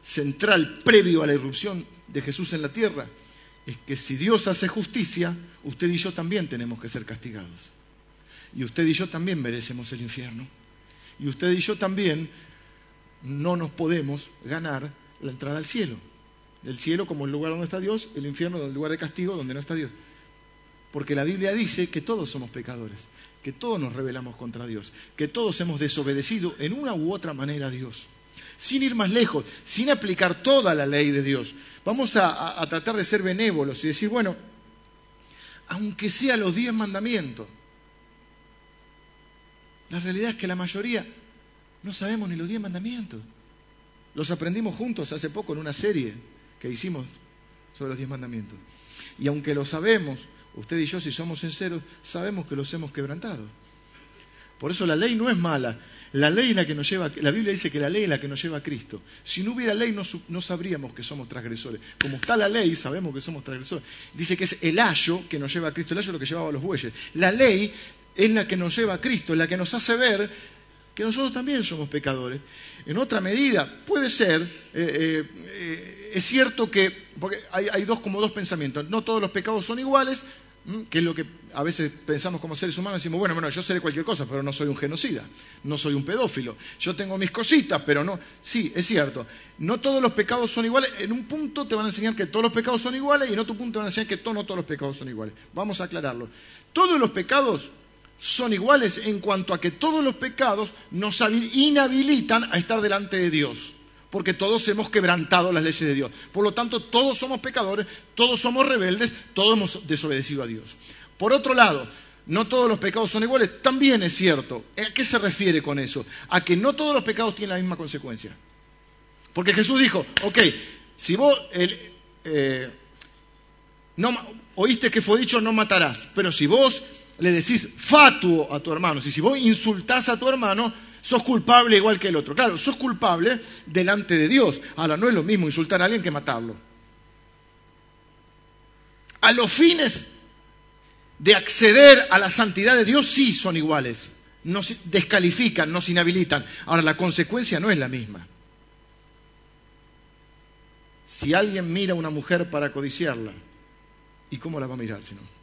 central previo a la irrupción de Jesús en la tierra es que si Dios hace justicia, usted y yo también tenemos que ser castigados. Y usted y yo también merecemos el infierno. Y usted y yo también no nos podemos ganar la entrada al cielo. El cielo como el lugar donde está Dios, el infierno el lugar de castigo donde no está Dios. Porque la Biblia dice que todos somos pecadores, que todos nos rebelamos contra Dios, que todos hemos desobedecido en una u otra manera a Dios. Sin ir más lejos, sin aplicar toda la ley de Dios. Vamos a, a tratar de ser benévolos y decir, bueno, aunque sea los diez mandamientos, la realidad es que la mayoría no sabemos ni los diez mandamientos. Los aprendimos juntos hace poco en una serie que hicimos sobre los diez mandamientos. Y aunque lo sabemos, usted y yo si somos sinceros, sabemos que los hemos quebrantado. Por eso la ley no es mala. La ley es la que nos lleva, la Biblia dice que la ley es la que nos lleva a Cristo. Si no hubiera ley no, sabríamos que somos transgresores. Como está la ley, sabemos que somos transgresores. Dice que es el ayo que nos lleva a Cristo, el ayo es lo que llevaba a los bueyes. La ley es la que nos lleva a Cristo, es la que nos hace ver que nosotros también somos pecadores. En otra medida, puede ser, eh, eh, eh, es cierto que, porque hay, dos como dos pensamientos, no todos los pecados son iguales, que es lo que a veces pensamos como seres humanos, decimos, bueno, bueno, yo seré cualquier cosa, pero no soy un genocida, no soy un pedófilo, yo tengo mis cositas, pero no, sí, es cierto, no todos los pecados son iguales, en un punto te van a enseñar que todos los pecados son iguales y en otro punto te van a enseñar que no todos los pecados son iguales. Vamos a aclararlo. Todos los pecados son iguales en cuanto a que todos los pecados nos inhabilitan a estar delante de Dios, porque todos hemos quebrantado las leyes de Dios. Por lo tanto, todos somos pecadores, todos somos rebeldes, todos hemos desobedecido a Dios. Por otro lado, no todos los pecados son iguales, también es cierto. ¿A qué se refiere con eso? A que no todos los pecados tienen la misma consecuencia. Porque Jesús dijo, ok, si vos eh, oíste que fue dicho no matarás, pero si vos le decís fatuo a tu hermano, si, si vos insultás a tu hermano, sos culpable igual que el otro. Claro, sos culpable delante de Dios. Ahora, no es lo mismo insultar a alguien que matarlo. A los fines de acceder a la santidad de Dios sí son iguales. Nos descalifican, nos inhabilitan. Ahora, la consecuencia no es la misma. Si alguien mira a una mujer para codiciarla, ¿y cómo la va a mirar si no?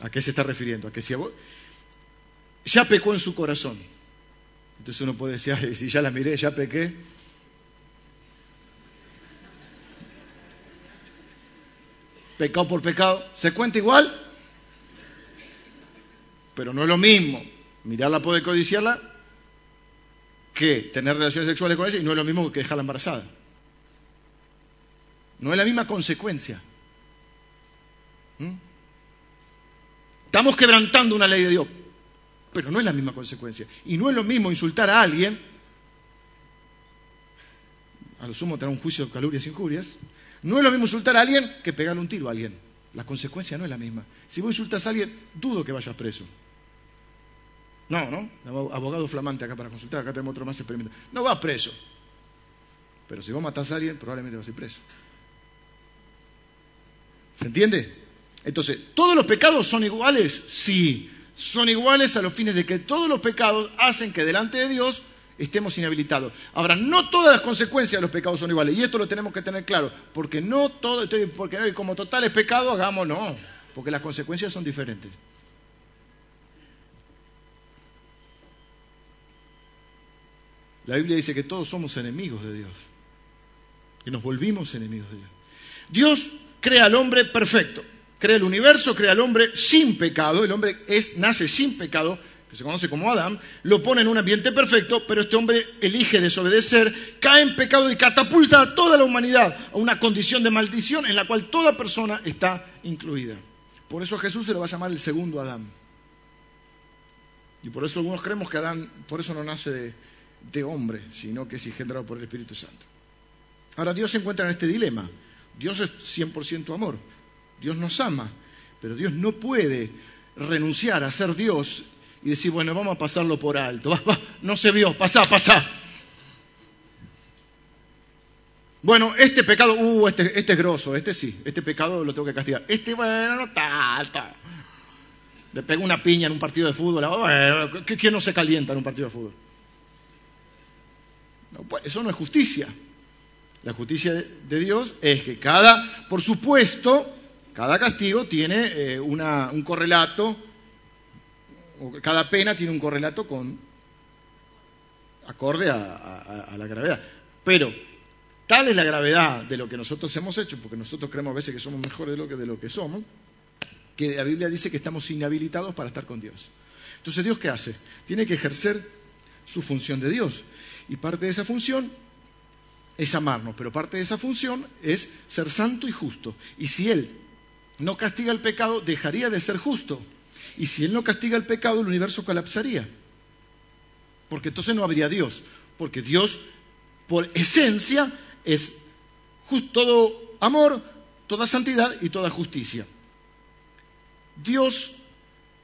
¿A qué se está refiriendo? A que si a vos... ya pecó en su corazón. Entonces uno puede decir, Ay, si ya la miré, ya pequé. Pecado por pecado, ¿se cuenta igual? Pero no es lo mismo mirarla, poder codiciarla, que tener relaciones sexuales con ella y no es lo mismo que dejarla embarazada. No es la misma consecuencia. ¿Mm? Estamos quebrantando una ley de Dios, pero no es la misma consecuencia. Y no es lo mismo insultar a alguien, a lo sumo tener un juicio de calurias e injurias, no es lo mismo insultar a alguien que pegarle un tiro a alguien. La consecuencia no es la misma. Si vos insultas a alguien, dudo que vayas preso. No, ¿no? Abogado flamante acá para consultar, acá tenemos otro más experimento. No vas preso. Pero si vos matás a alguien, probablemente vas a ir preso. ¿Se entiende? Entonces, ¿todos los pecados son iguales? Sí, son iguales a los fines de que todos los pecados hacen que delante de Dios estemos inhabilitados. Ahora, no todas las consecuencias de los pecados son iguales, y esto lo tenemos que tener claro, porque no todo, porque como total es pecado, hagamos no, porque las consecuencias son diferentes. La Biblia dice que todos somos enemigos de Dios, que nos volvimos enemigos de Dios. Dios crea al hombre perfecto, crea el universo, crea al hombre sin pecado, el hombre es, nace sin pecado, que se conoce como Adán, lo pone en un ambiente perfecto, pero este hombre elige desobedecer, cae en pecado y catapulta a toda la humanidad a una condición de maldición en la cual toda persona está incluida. Por eso Jesús se lo va a llamar el segundo Adán. Y por eso algunos creemos que Adán, por eso no nace de, de hombre, sino que es engendrado por el Espíritu Santo. Ahora Dios se encuentra en este dilema. Dios es 100% amor. Dios nos ama, pero Dios no puede renunciar a ser Dios y decir, bueno, vamos a pasarlo por alto. No se vio, pasá, pasá. Bueno, este pecado, uh, este, este es grosso, este sí, este pecado lo tengo que castigar. Este, bueno, no tanto. Le pego una piña en un partido de fútbol. Bueno, ¿quién no se calienta en un partido de fútbol? Pues, eso no es justicia. La justicia de Dios es que cada, por supuesto, cada castigo tiene eh, un correlato, o cada pena tiene un correlato con acorde a, la gravedad. Pero tal es la gravedad de lo que nosotros hemos hecho, porque nosotros creemos a veces que somos mejores de lo que, de lo que somos, que la Biblia dice que estamos inhabilitados para estar con Dios. Entonces, ¿Dios qué hace? Tiene que ejercer su función de Dios. Y parte de esa función es amarnos, pero parte de esa función es ser santo y justo. Y si Él no castiga el pecado, dejaría de ser justo. Y si Él no castiga el pecado, el universo colapsaría. Porque entonces no habría Dios. Porque Dios, por esencia, es todo amor, toda santidad y toda justicia. Dios,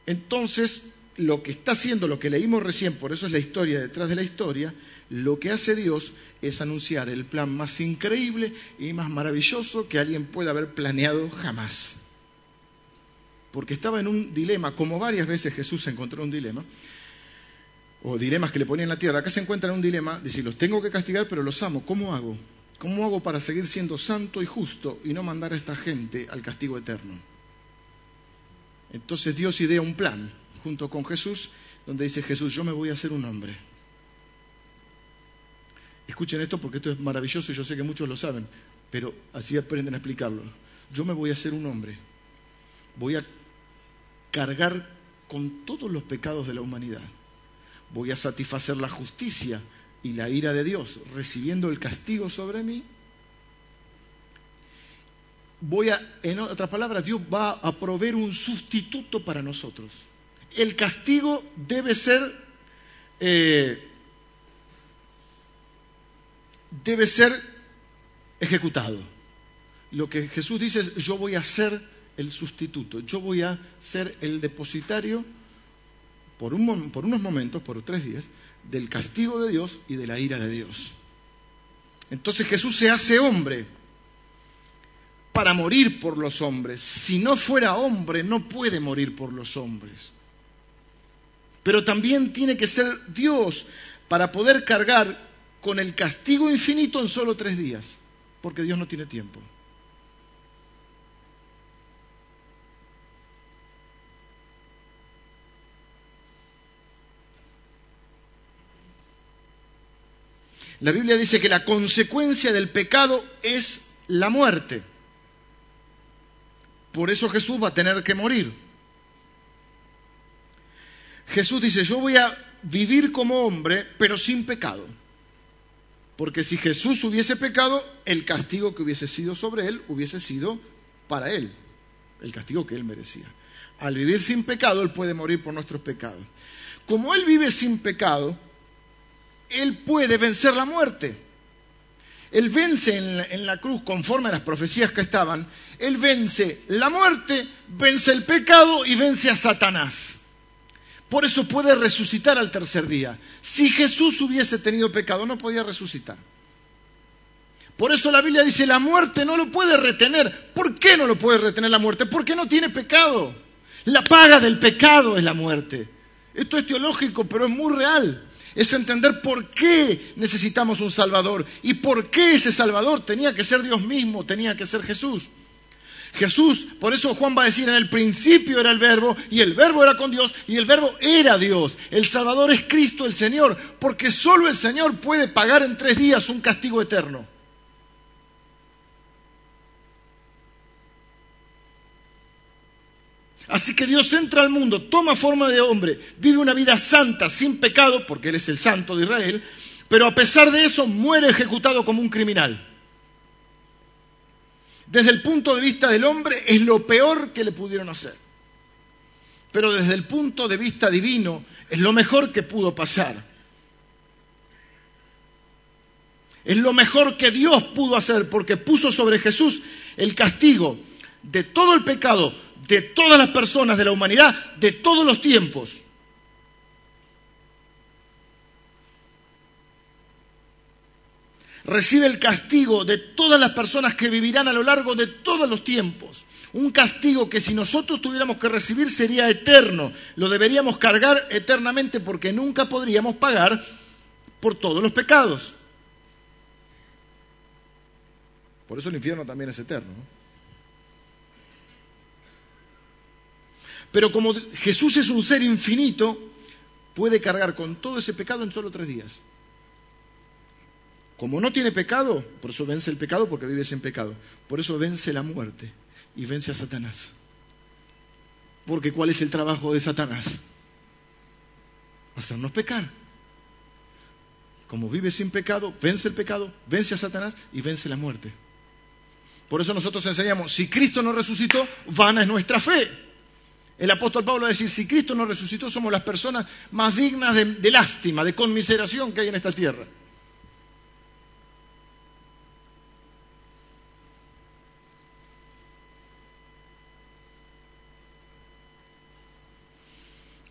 entonces, lo que está haciendo, lo que leímos recién, por eso es la historia detrás de la historia, lo que hace Dios es anunciar el plan más increíble y más maravilloso que alguien pueda haber planeado jamás. Porque estaba en un dilema, como varias veces Jesús se encontró en un dilema, o dilemas que le ponía en la tierra. Acá se encuentra en un dilema, decir, los tengo que castigar, pero los amo. ¿Cómo hago? ¿Cómo hago para seguir siendo santo y justo y no mandar a esta gente al castigo eterno? Entonces Dios idea un plan junto con Jesús, donde dice Jesús, yo me voy a hacer un hombre Escuchen esto porque esto es maravilloso y yo sé que muchos lo saben, pero así aprenden a explicarlo. Yo me voy a hacer un hombre. Voy a cargar con todos los pecados de la humanidad. Voy a satisfacer la justicia y la ira de Dios, recibiendo el castigo sobre mí. Voy a, en otras palabras, Dios va a proveer un sustituto para nosotros. El castigo debe ser eh, debe ser ejecutado. Lo que Jesús dice es, yo voy a ser el sustituto, yo voy a ser el depositario por, unos momentos, por tres días, del castigo de Dios y de la ira de Dios. Entonces Jesús se hace hombre para morir por los hombres. Si no fuera hombre, no puede morir por los hombres. Pero también tiene que ser Dios para poder cargar con el castigo infinito en solo tres días, porque Dios no tiene tiempo. La Biblia dice que la consecuencia del pecado es la muerte. Por eso Jesús va a tener que morir. Jesús dice, yo voy a vivir como hombre, pero sin pecado. Porque si Jesús hubiese pecado, el castigo que hubiese sido sobre él hubiese sido para él, el castigo que él merecía. Al vivir sin pecado, él puede morir por nuestros pecados. Como él vive sin pecado, él puede vencer la muerte. Él vence en la, cruz conforme a las profecías que estaban. Él vence la muerte, vence el pecado y vence a Satanás. Por eso puede resucitar al tercer día. Si Jesús hubiese tenido pecado, no podía resucitar. Por eso la Biblia dice, la muerte no lo puede retener. ¿Por qué no lo puede retener la muerte? Porque no tiene pecado. La paga del pecado es la muerte. Esto es teológico, pero es muy real. Es entender por qué necesitamos un Salvador y por qué ese Salvador tenía que ser Dios mismo, tenía que ser Jesús. Jesús, por eso Juan va a decir, en el principio era el verbo y el verbo era con Dios y el verbo era Dios. El Salvador es Cristo el Señor, porque solo el Señor puede pagar en tres días un castigo eterno. Así que Dios entra al mundo, toma forma de hombre, vive una vida santa, sin pecado, porque Él es el santo de Israel, pero a pesar de eso muere ejecutado como un criminal desde el punto de vista del hombre es lo peor que le pudieron hacer. Pero desde el punto de vista divino es lo mejor que pudo pasar. Es lo mejor que Dios pudo hacer porque puso sobre Jesús el castigo de todo el pecado de todas las personas de la humanidad de todos los tiempos. recibe el castigo de todas las personas que vivirán a lo largo de todos los tiempos. Un castigo que si nosotros tuviéramos que recibir sería eterno. Lo deberíamos cargar eternamente porque nunca podríamos pagar por todos los pecados. Por eso el infierno también es eterno. Pero como Jesús es un ser infinito, puede cargar con todo ese pecado en solo tres días. Como no tiene pecado, por eso vence el pecado porque vive sin pecado. Por eso vence la muerte y vence a Satanás. Porque ¿cuál es el trabajo de Satanás? Hacernos pecar. Como vive sin pecado, vence el pecado, vence a Satanás y vence la muerte. Por eso nosotros enseñamos, si Cristo no resucitó, vana es nuestra fe. El apóstol Pablo va a decir, si Cristo no resucitó, somos las personas más dignas de, de lástima, de conmiseración que hay en esta tierra.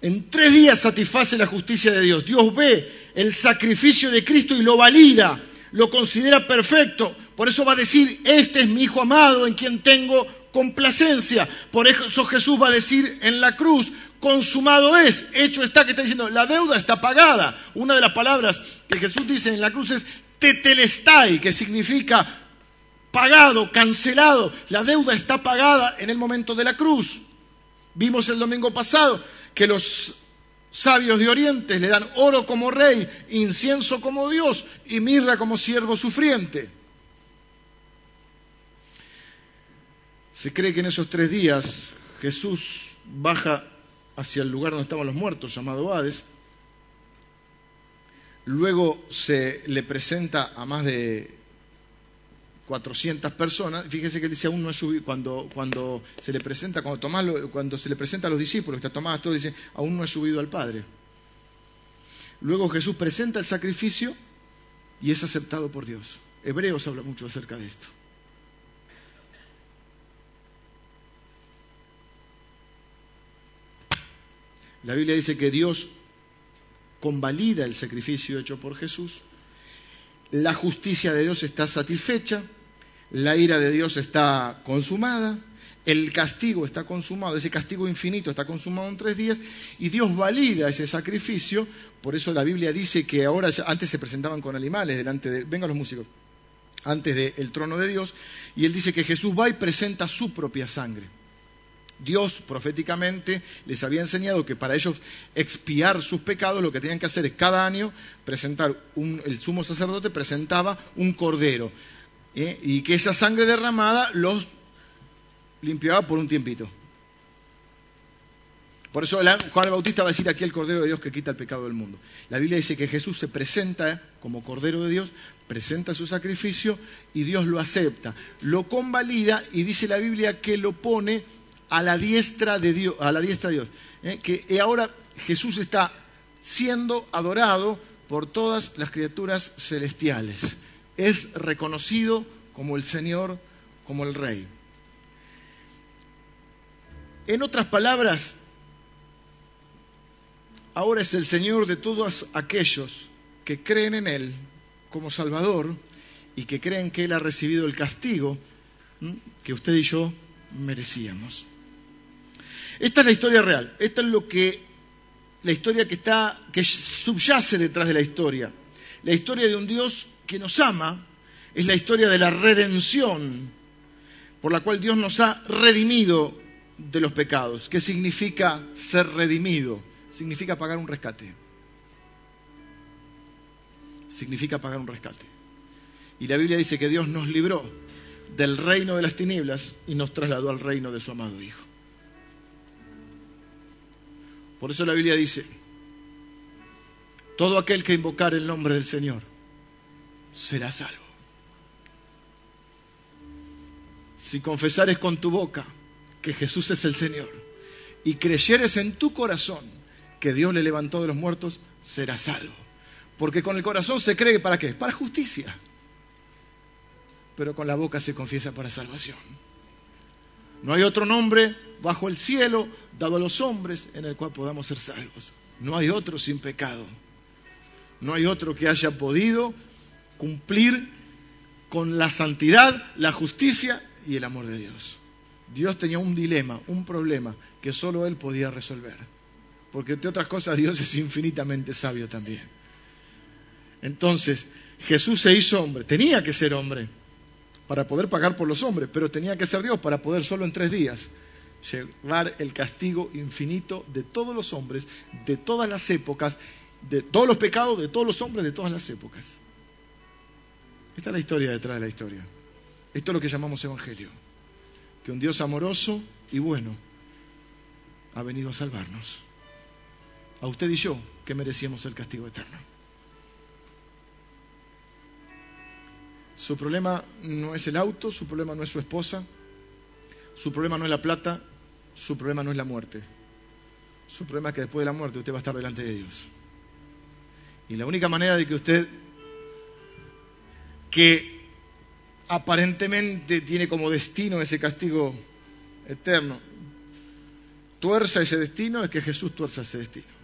En tres días satisface la justicia de Dios. Dios ve el sacrificio de Cristo y lo valida, lo considera perfecto. Por eso va a decir, este es mi Hijo amado en quien tengo complacencia. Por eso Jesús va a decir en la cruz, consumado es, hecho está, que está diciendo, la deuda está pagada. Una de las palabras que Jesús dice en la cruz es tetelestai, que significa pagado, cancelado. La deuda está pagada en el momento de la cruz. Vimos el domingo pasado que los sabios de Oriente le dan oro como rey, incienso como Dios y mirra como siervo sufriente. Se cree que en esos tres días Jesús baja hacia el lugar donde estaban los muertos, llamado Hades. Luego se le presenta a más de 400 personas, fíjese que él dice, aún no ha subido, cuando, cuando se le presenta, cuando, Tomás cuando se le presenta a los discípulos, que está Tomás, todo dice, aún no ha subido al Padre. Luego Jesús presenta el sacrificio y es aceptado por Dios. Hebreos habla mucho acerca de esto. La Biblia dice que Dios convalida el sacrificio hecho por Jesús, la justicia de Dios está satisfecha, la ira de Dios está consumada, el castigo está consumado, ese castigo infinito está consumado en tres días. Y Dios valida ese sacrificio. Por eso la Biblia dice que ahora, antes se presentaban con animales delante de, vengan los músicos, antes del trono de Dios, y él dice que Jesús va y presenta su propia sangre. Dios proféticamente les había enseñado que para ellos expiar sus pecados lo que tenían que hacer es cada año presentar, un, el sumo sacerdote presentaba un cordero ¿eh? y que esa sangre derramada los limpiaba por un tiempito. Por eso Juan el Bautista va a decir aquí el Cordero de Dios que quita el pecado del mundo. La Biblia dice que Jesús se presenta como Cordero de Dios, presenta su sacrificio y Dios lo acepta, lo convalida y dice la Biblia que lo pone a la diestra de Dios, a la diestra de Dios. ¿eh? Que ahora Jesús está siendo adorado por todas las criaturas celestiales. Es reconocido como el Señor, como el Rey. En otras palabras, ahora es el Señor de todos aquellos que creen en Él como Salvador y que creen que Él ha recibido el castigo que usted y yo merecíamos. Esta es la historia real, esta es lo que la historia que está que subyace detrás de la historia. La historia de un Dios que nos ama es la historia de la redención por la cual Dios nos ha redimido de los pecados. ¿Qué significa ser redimido? significa pagar un rescate. Significa pagar un rescate. Y la Biblia dice que Dios nos libró del reino de las tinieblas y nos trasladó al reino de su amado Hijo. Por eso la Biblia dice, todo aquel que invocar el nombre del Señor será salvo. Si confesares con tu boca que Jesús es el Señor y creyeres en tu corazón que Dios le levantó de los muertos, será salvo. Porque con el corazón se cree para qué? Para justicia. Pero con la boca se confiesa para salvación. No hay otro nombre bajo el cielo dado a los hombres en el cual podamos ser salvos. No hay otro sin pecado. No hay otro que haya podido cumplir con la santidad, la justicia y el amor de Dios. Dios tenía un dilema, un problema que solo Él podía resolver porque entre otras cosas Dios es infinitamente sabio también. Entonces, Jesús se hizo hombre, tenía que ser hombre para poder pagar por los hombres, pero tenía que ser Dios para poder solo en tres días llevar el castigo infinito de todos los hombres, de todas las épocas, de todos los pecados de todos los hombres de todas las épocas. Esta es la historia detrás de la historia. Esto es lo que llamamos Evangelio. Que un Dios amoroso y bueno ha venido a salvarnos a usted y yo que merecíamos el castigo eterno. Su problema no es el auto, su problema no es su esposa, su problema no es la plata, su problema no es la muerte. Su problema es que después de la muerte usted va a estar delante de Dios. Y la única manera de que usted, que aparentemente tiene como destino ese castigo eterno, tuerza ese destino es que Jesús tuerza ese destino.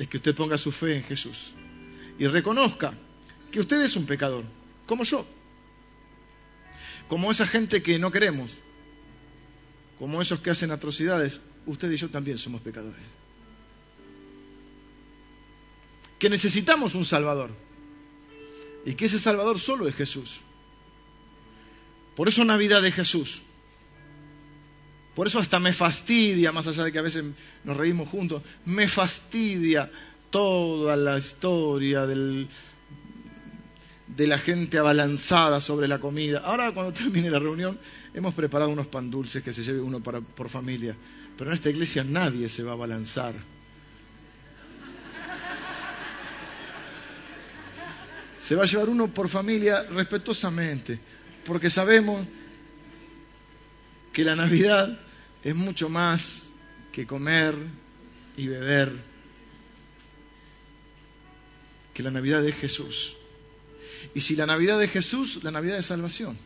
es que usted ponga su fe en Jesús y reconozca que usted es un pecador, como yo, como esa gente que no queremos, como esos que hacen atrocidades, usted y yo también somos pecadores. Que necesitamos un Salvador y que ese Salvador solo es Jesús. Por eso Navidad de Jesús. Por eso hasta me fastidia, más allá de que a veces nos reímos juntos, me fastidia toda la historia del, de la gente abalanzada sobre la comida. Ahora cuando termine la reunión hemos preparado unos pan dulces que se lleve uno para, por familia. Pero en esta iglesia nadie se va a abalanzar. Se va a llevar uno por familia respetuosamente, porque sabemos que la Navidad es mucho más que comer y beber, que la Navidad de Jesús. Y si la Navidad de Jesús, la Navidad de salvación.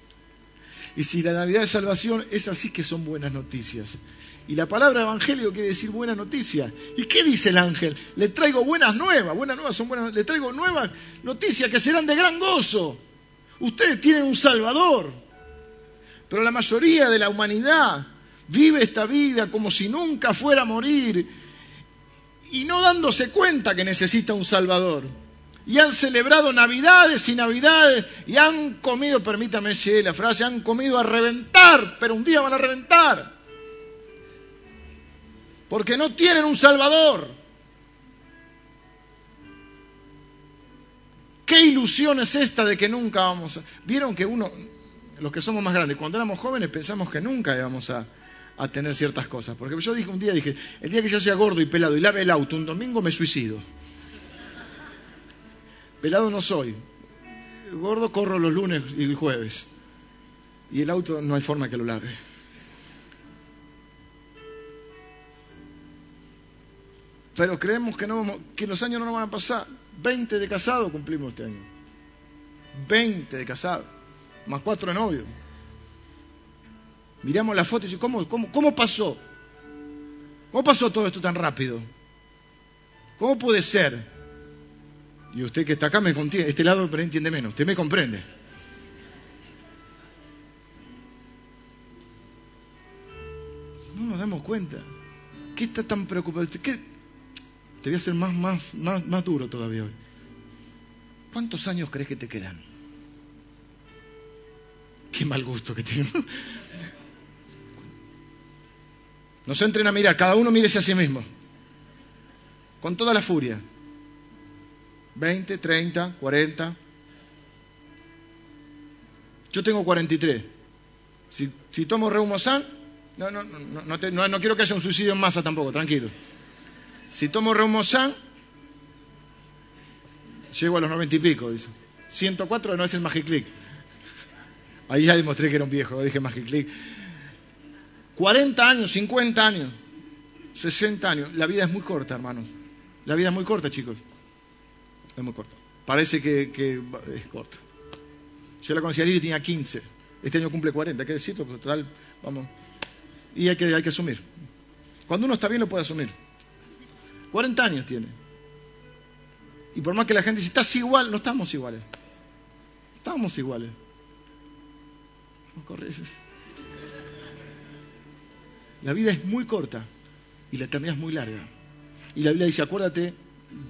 Y si la Navidad de salvación es así que son buenas noticias. Y la palabra evangelio quiere decir buena noticia. ¿Y qué dice el ángel? Le traigo buenas nuevas, buenas nuevas son buenas, le traigo nuevas noticias que serán de gran gozo. Ustedes tienen un Salvador. Pero la mayoría de la humanidad vive esta vida como si nunca fuera a morir y no dándose cuenta que necesita un Salvador. Y han celebrado navidades y navidades y han comido, permítame la frase, han comido a reventar, pero un día van a reventar. Porque no tienen un Salvador. ¿Qué ilusión es esta de que nunca vamos a... Vieron que uno, los que somos más grandes, cuando éramos jóvenes pensamos que nunca íbamos a, a tener ciertas cosas. Porque yo dije un día, dije, el día que yo sea gordo y pelado y lave el auto un domingo me suicido. Pelado no soy. Gordo corro los lunes y jueves. Y el auto no hay forma que lo lave. Pero creemos que, no los años no nos van a pasar. 20 de casado cumplimos este año. 20 de casado. Más 4 de novio. Miramos la foto y decimos, ¿cómo, cómo, pasó? ¿Cómo pasó todo esto tan rápido? ¿Cómo puede ser? Y usted que está acá me contiene, este lado pero entiende menos, usted me comprende. No nos damos cuenta. ¿Qué está tan preocupado? ¿Qué? Te voy a hacer más, más, más, más duro todavía hoy. ¿Cuántos años crees que te quedan? Qué mal gusto que tengo. Nos entren a mirar, cada uno mírese a sí mismo. Con toda la furia. 20, 30, 40. Yo tengo 43. Si, si tomo Reumosan, no, no, no, no, no, quiero que haya un suicidio en masa tampoco, tranquilo. Si tomo Reumosan, llego a los 90 y pico, dice. 104 no es el Magiclick. Ahí ya demostré que era un viejo, dije Magiclick. 40 años, 50 años, 60 años. La vida es muy corta, hermanos. La vida es muy corta, chicos. Es muy corta. Parece que, es corta. Yo la conocí a Lili tenía 15. Este año cumple 40. ¿Qué decir? Pues, total, vamos. Y hay que, hay que asumir. Cuando uno está bien lo puede asumir. 40 años tiene. Y por más que la gente dice, estás igual, no estamos iguales. Estamos iguales. No corres. La vida es muy corta y la eternidad es muy larga. Y la Biblia dice, acuérdate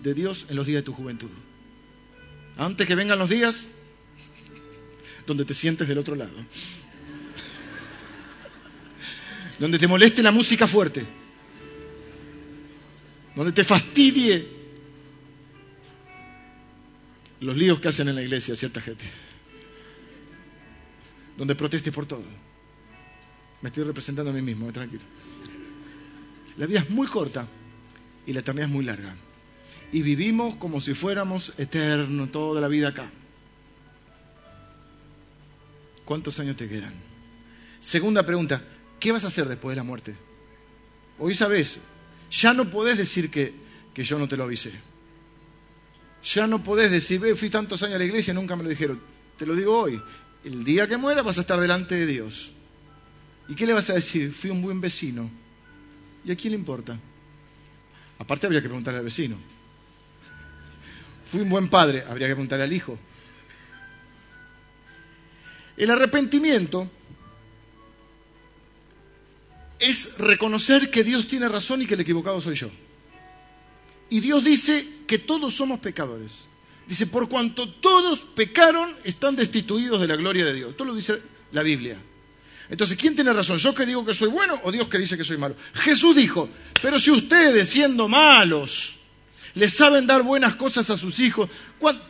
de Dios en los días de tu juventud. Antes que vengan los días donde te sientes del otro lado. Donde te moleste la música fuerte. Donde te fastidie los líos que hacen en la iglesia cierta gente. Donde proteste por todo. Me estoy representando a mí mismo, tranquilo. La vida es muy corta y la eternidad es muy larga. Y vivimos como si fuéramos eternos toda la vida acá. ¿Cuántos años te quedan? Segunda pregunta, ¿qué vas a hacer después de la muerte? Hoy sabes, ya no podés decir que, que yo no te lo avisé. Ya no podés decir, ve, fui tantos años a la iglesia y nunca me lo dijeron. Te lo digo hoy, el día que muera vas a estar delante de Dios. ¿Y qué le vas a decir? Fui un buen vecino. ¿Y a quién le importa? Aparte habría que preguntarle al vecino. Fui un buen padre, habría que preguntarle al hijo. El arrepentimiento es reconocer que Dios tiene razón y que el equivocado soy yo. Y Dios dice que todos somos pecadores. Dice, por cuanto todos pecaron, están destituidos de la gloria de Dios. Esto lo dice la Biblia. Entonces, ¿quién tiene razón? ¿Yo que digo que soy bueno o Dios que dice que soy malo? Jesús dijo, pero si ustedes siendo malos le saben dar buenas cosas a sus hijos,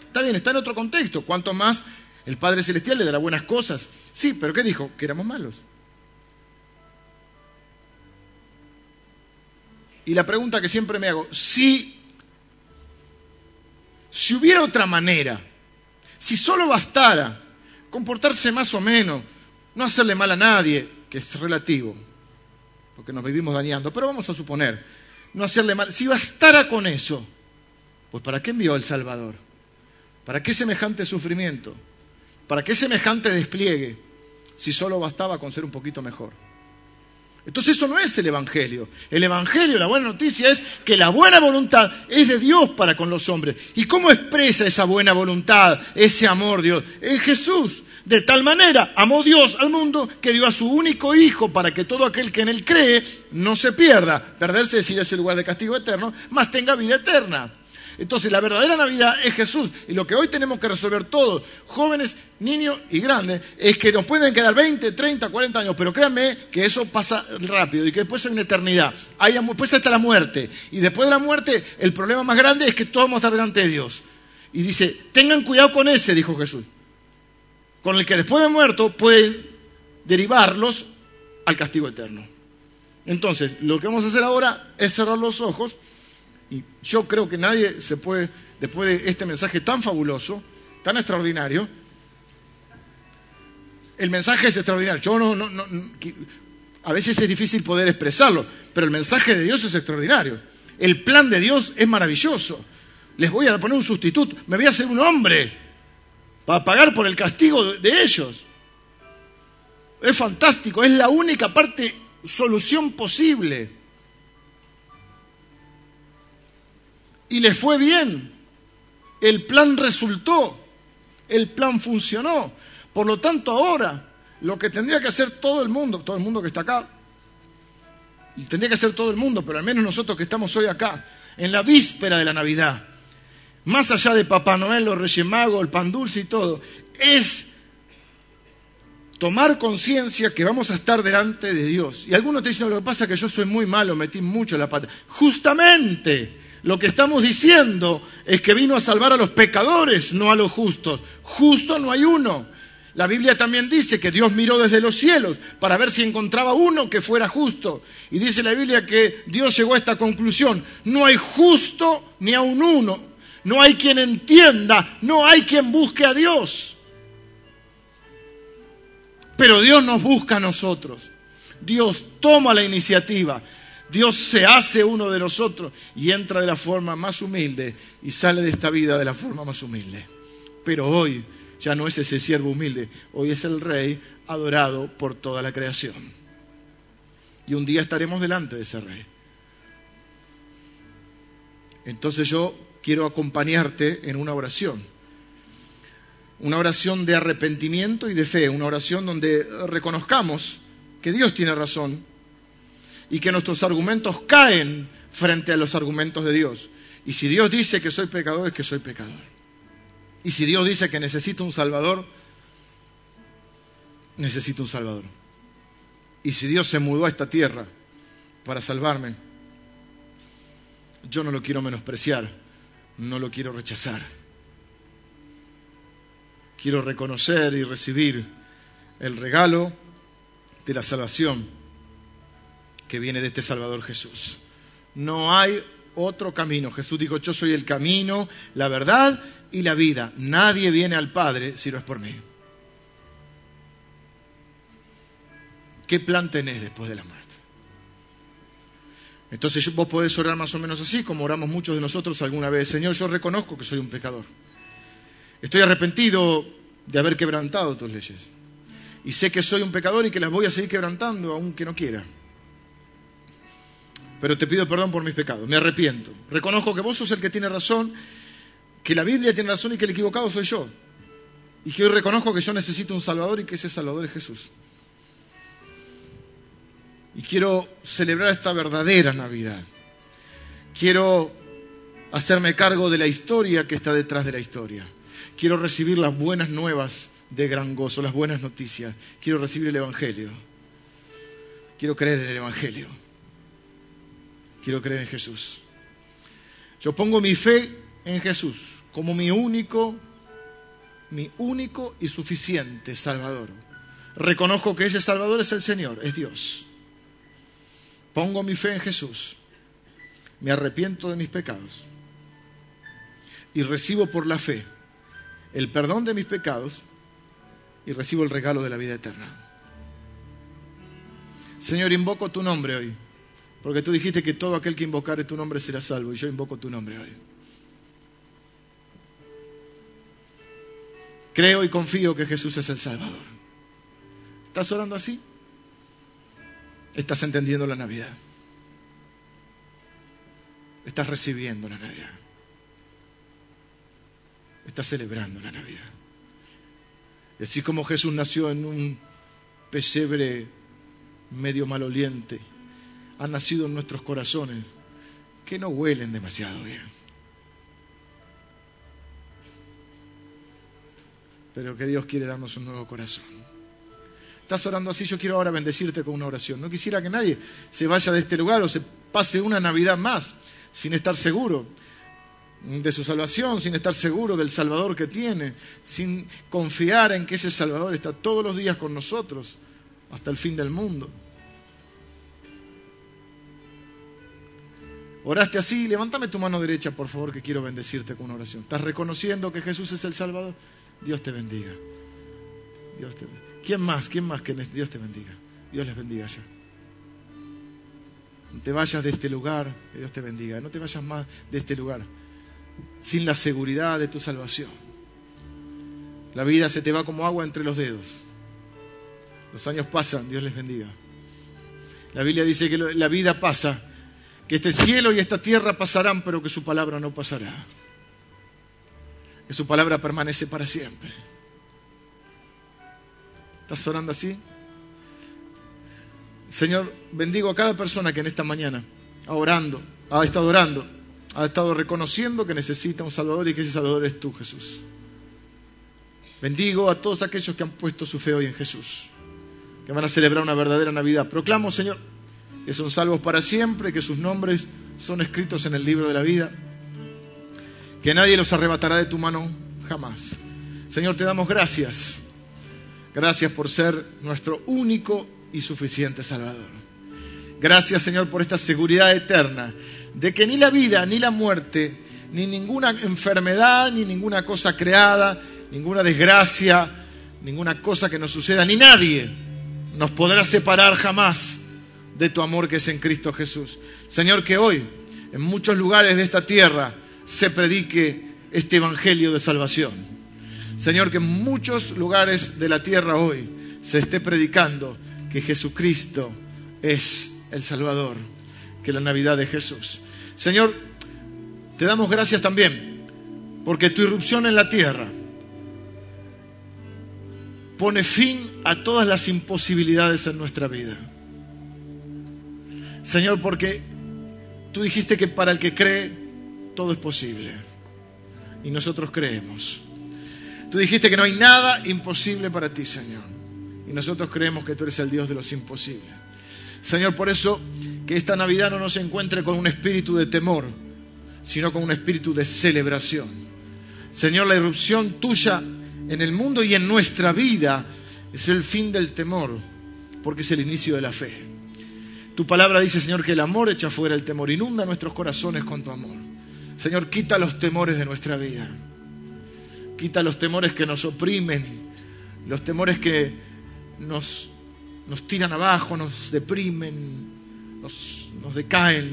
está bien, está en otro contexto, cuanto más el Padre Celestial le dará buenas cosas. Sí, pero ¿qué dijo? Que éramos malos. Y la pregunta que siempre me hago, si, si hubiera otra manera, si solo bastara comportarse más o menos, no hacerle mal a nadie, que es relativo, porque nos vivimos dañando, pero vamos a suponer, no hacerle mal. Si bastara con eso, pues ¿para qué envió el Salvador? ¿Para qué semejante sufrimiento? ¿Para qué semejante despliegue? Si solo bastaba con ser un poquito mejor. Entonces eso no es el Evangelio. El Evangelio, la buena noticia es que la buena voluntad es de Dios para con los hombres. ¿Y cómo expresa esa buena voluntad, ese amor Dios? En Jesús. De tal manera amó Dios al mundo que dio a su único Hijo para que todo aquel que en él cree no se pierda. Perderse es ir a ese lugar de castigo eterno, mas tenga vida eterna. Entonces la verdadera Navidad es Jesús. Y lo que hoy tenemos que resolver todos, jóvenes, niños y grandes, es que nos pueden quedar 20, 30, 40 años, pero créanme que eso pasa rápido y que después hay una eternidad. Hay, después está la muerte. Y después de la muerte, el problema más grande es que todos vamos a estar delante de Dios. Y dice, tengan cuidado con ese, dijo Jesús. con el que después de muerto pueden derivarlos al castigo eterno. Entonces, lo que vamos a hacer ahora es cerrar los ojos y yo creo que nadie se puede, después de este mensaje tan fabuloso, tan extraordinario, el mensaje es extraordinario. Yo no, no, no, a veces es difícil poder expresarlo, pero el mensaje de Dios es extraordinario. El plan de Dios es maravilloso. Les voy a poner un sustituto, me voy a hacer un hombre para pagar por el castigo de ellos. Es fantástico, es la única parte, solución posible. Y les fue bien. El plan resultó. El plan funcionó. Por lo tanto, ahora lo que tendría que hacer todo el mundo, todo el mundo que está acá, tendría que hacer todo el mundo, pero al menos nosotros que estamos hoy acá, en la víspera de la Navidad, más allá de Papá Noel, los Reyes Magos, el pan dulce y todo, es tomar conciencia que vamos a estar delante de Dios. Y algunos te dicen, lo que pasa es que yo soy muy malo, metí mucho la pata. Justamente lo que estamos diciendo es que vino a salvar a los pecadores, no a los justos. Justo no hay uno. La Biblia también dice que Dios miró desde los cielos para ver si encontraba uno que fuera justo. Y dice la Biblia que Dios llegó a esta conclusión. No hay justo ni a un uno. No hay quien entienda. No hay quien busque a Dios. Pero Dios nos busca a nosotros. Dios toma la iniciativa. Dios se hace uno de nosotros y entra de la forma más humilde y sale de esta vida de la forma más humilde. Pero hoy ya no es ese siervo humilde, hoy es el rey adorado por toda la creación. Y un día estaremos delante de ese rey. Entonces yo quiero acompañarte en una oración. Una oración de arrepentimiento y de fe, una oración donde reconozcamos que Dios tiene razón y que nuestros argumentos caen frente a los argumentos de Dios. Y si Dios dice que soy pecador, es que soy pecador. Y si Dios dice que necesito un Salvador, necesito un Salvador. Y si Dios se mudó a esta tierra para salvarme, yo no lo quiero menospreciar, no lo quiero rechazar. Quiero reconocer y recibir el regalo de la salvación que viene de este Salvador Jesús. No hay otro camino. Jesús dijo, yo soy el camino, la verdad y la vida. Nadie viene al Padre si no es por mí. ¿Qué plan tenés después de la muerte? Entonces vos podés orar más o menos así, como oramos muchos de nosotros alguna vez. Señor, yo reconozco que soy un pecador. Estoy arrepentido de haber quebrantado tus leyes. Y sé que soy un pecador y que las voy a seguir quebrantando aunque no quiera. Pero te pido perdón por mis pecados, me arrepiento. Reconozco que vos sos el que tiene razón que la Biblia tiene razón y que el equivocado soy yo. Y que hoy reconozco que yo necesito un Salvador y que ese Salvador es Jesús. Y quiero celebrar esta verdadera Navidad. Quiero hacerme cargo de la historia que está detrás de la historia. Quiero recibir las buenas nuevas de gran gozo, las buenas noticias. Quiero recibir el Evangelio. Quiero creer en el Evangelio. Quiero creer en Jesús. Yo pongo mi fe en Jesús como mi único, mi único y suficiente Salvador. Reconozco que ese Salvador es el Señor, es Dios. Pongo mi fe en Jesús. Me arrepiento de mis pecados. Y recibo por la fe el perdón de mis pecados y recibo el regalo de la vida eterna. Señor, invoco tu nombre hoy, porque tú dijiste que todo aquel que invocare tu nombre será salvo, y yo invoco tu nombre hoy. Creo y confío que Jesús es el Salvador. ¿Estás orando así? Estás entendiendo la Navidad. Estás recibiendo la Navidad. Estás celebrando la Navidad. Y así como Jesús nació en un pesebre medio maloliente, ha nacido en nuestros corazones que no huelen demasiado bien. pero que Dios quiere darnos un nuevo corazón. Estás orando así, yo quiero ahora bendecirte con una oración. No quisiera que nadie se vaya de este lugar o se pase una Navidad más sin estar seguro de su salvación, sin estar seguro del Salvador que tiene, sin confiar en que ese Salvador está todos los días con nosotros hasta el fin del mundo. Oraste así, levántame tu mano derecha, por favor, que quiero bendecirte con una oración. ¿Estás reconociendo que Jesús es el Salvador? Dios te bendiga. Dios te ¿Quién más? ¿Quién más que Dios te bendiga? Dios les bendiga ya. No te vayas de este lugar, que Dios te bendiga. No te vayas más de este lugar sin la seguridad de tu salvación. La vida se te va como agua entre los dedos. Los años pasan, Dios les bendiga. La Biblia dice que la vida pasa, que este cielo y esta tierra pasarán, pero que su palabra no pasará. Que su palabra permanece para siempre. ¿Estás orando así? Señor, bendigo a cada persona que en esta mañana ha orando, ha estado orando, ha estado reconociendo que necesita un Salvador y que ese Salvador es tú, Jesús. Bendigo a todos aquellos que han puesto su fe hoy en Jesús, que van a celebrar una verdadera Navidad. Proclamo, Señor, que son salvos para siempre, que sus nombres son escritos en el libro de la vida, que nadie los arrebatará de tu mano jamás. Señor, te damos gracias. Gracias por ser nuestro único y suficiente Salvador. Gracias, Señor, por esta seguridad eterna de que ni la vida, ni la muerte, ni ninguna enfermedad, ni ninguna cosa creada, ninguna desgracia, ninguna cosa que nos suceda, ni nadie nos podrá separar jamás de tu amor que es en Cristo Jesús. Señor, que hoy en muchos lugares de esta tierra se predique este Evangelio de salvación. Señor, que en muchos lugares de la tierra hoy se esté predicando que Jesucristo es el Salvador, que la Navidad de Jesús. Señor, te damos gracias también porque tu irrupción en la tierra pone fin a todas las imposibilidades en nuestra vida. Señor, porque tú dijiste que para el que cree todo es posible. Y nosotros creemos. Tú dijiste que no hay nada imposible para ti, Señor. Y nosotros creemos que tú eres el Dios de los imposibles. Señor, por eso que esta Navidad no nos encuentre con un espíritu de temor, sino con un espíritu de celebración. Señor, la irrupción tuya en el mundo y en nuestra vida es el fin del temor, porque es el inicio de la fe. Tu palabra dice, Señor, que el amor echa fuera el temor, inunda nuestros corazones con tu amor. Señor, quita los temores de nuestra vida. Quita los temores que nos oprimen, los temores que nos, nos tiran abajo, nos deprimen, nos, nos decaen,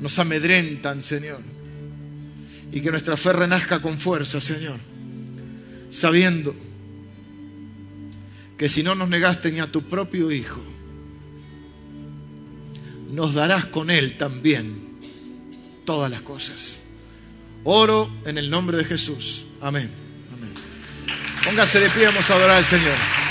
nos amedrentan, Señor. Y que nuestra fe renazca con fuerza, Señor, sabiendo que si no nos negaste ni a tu propio Hijo, nos darás con Él también todas las cosas. Oro en el nombre de Jesús. Amén. Amén. Póngase de pie, vamos a adorar al Señor.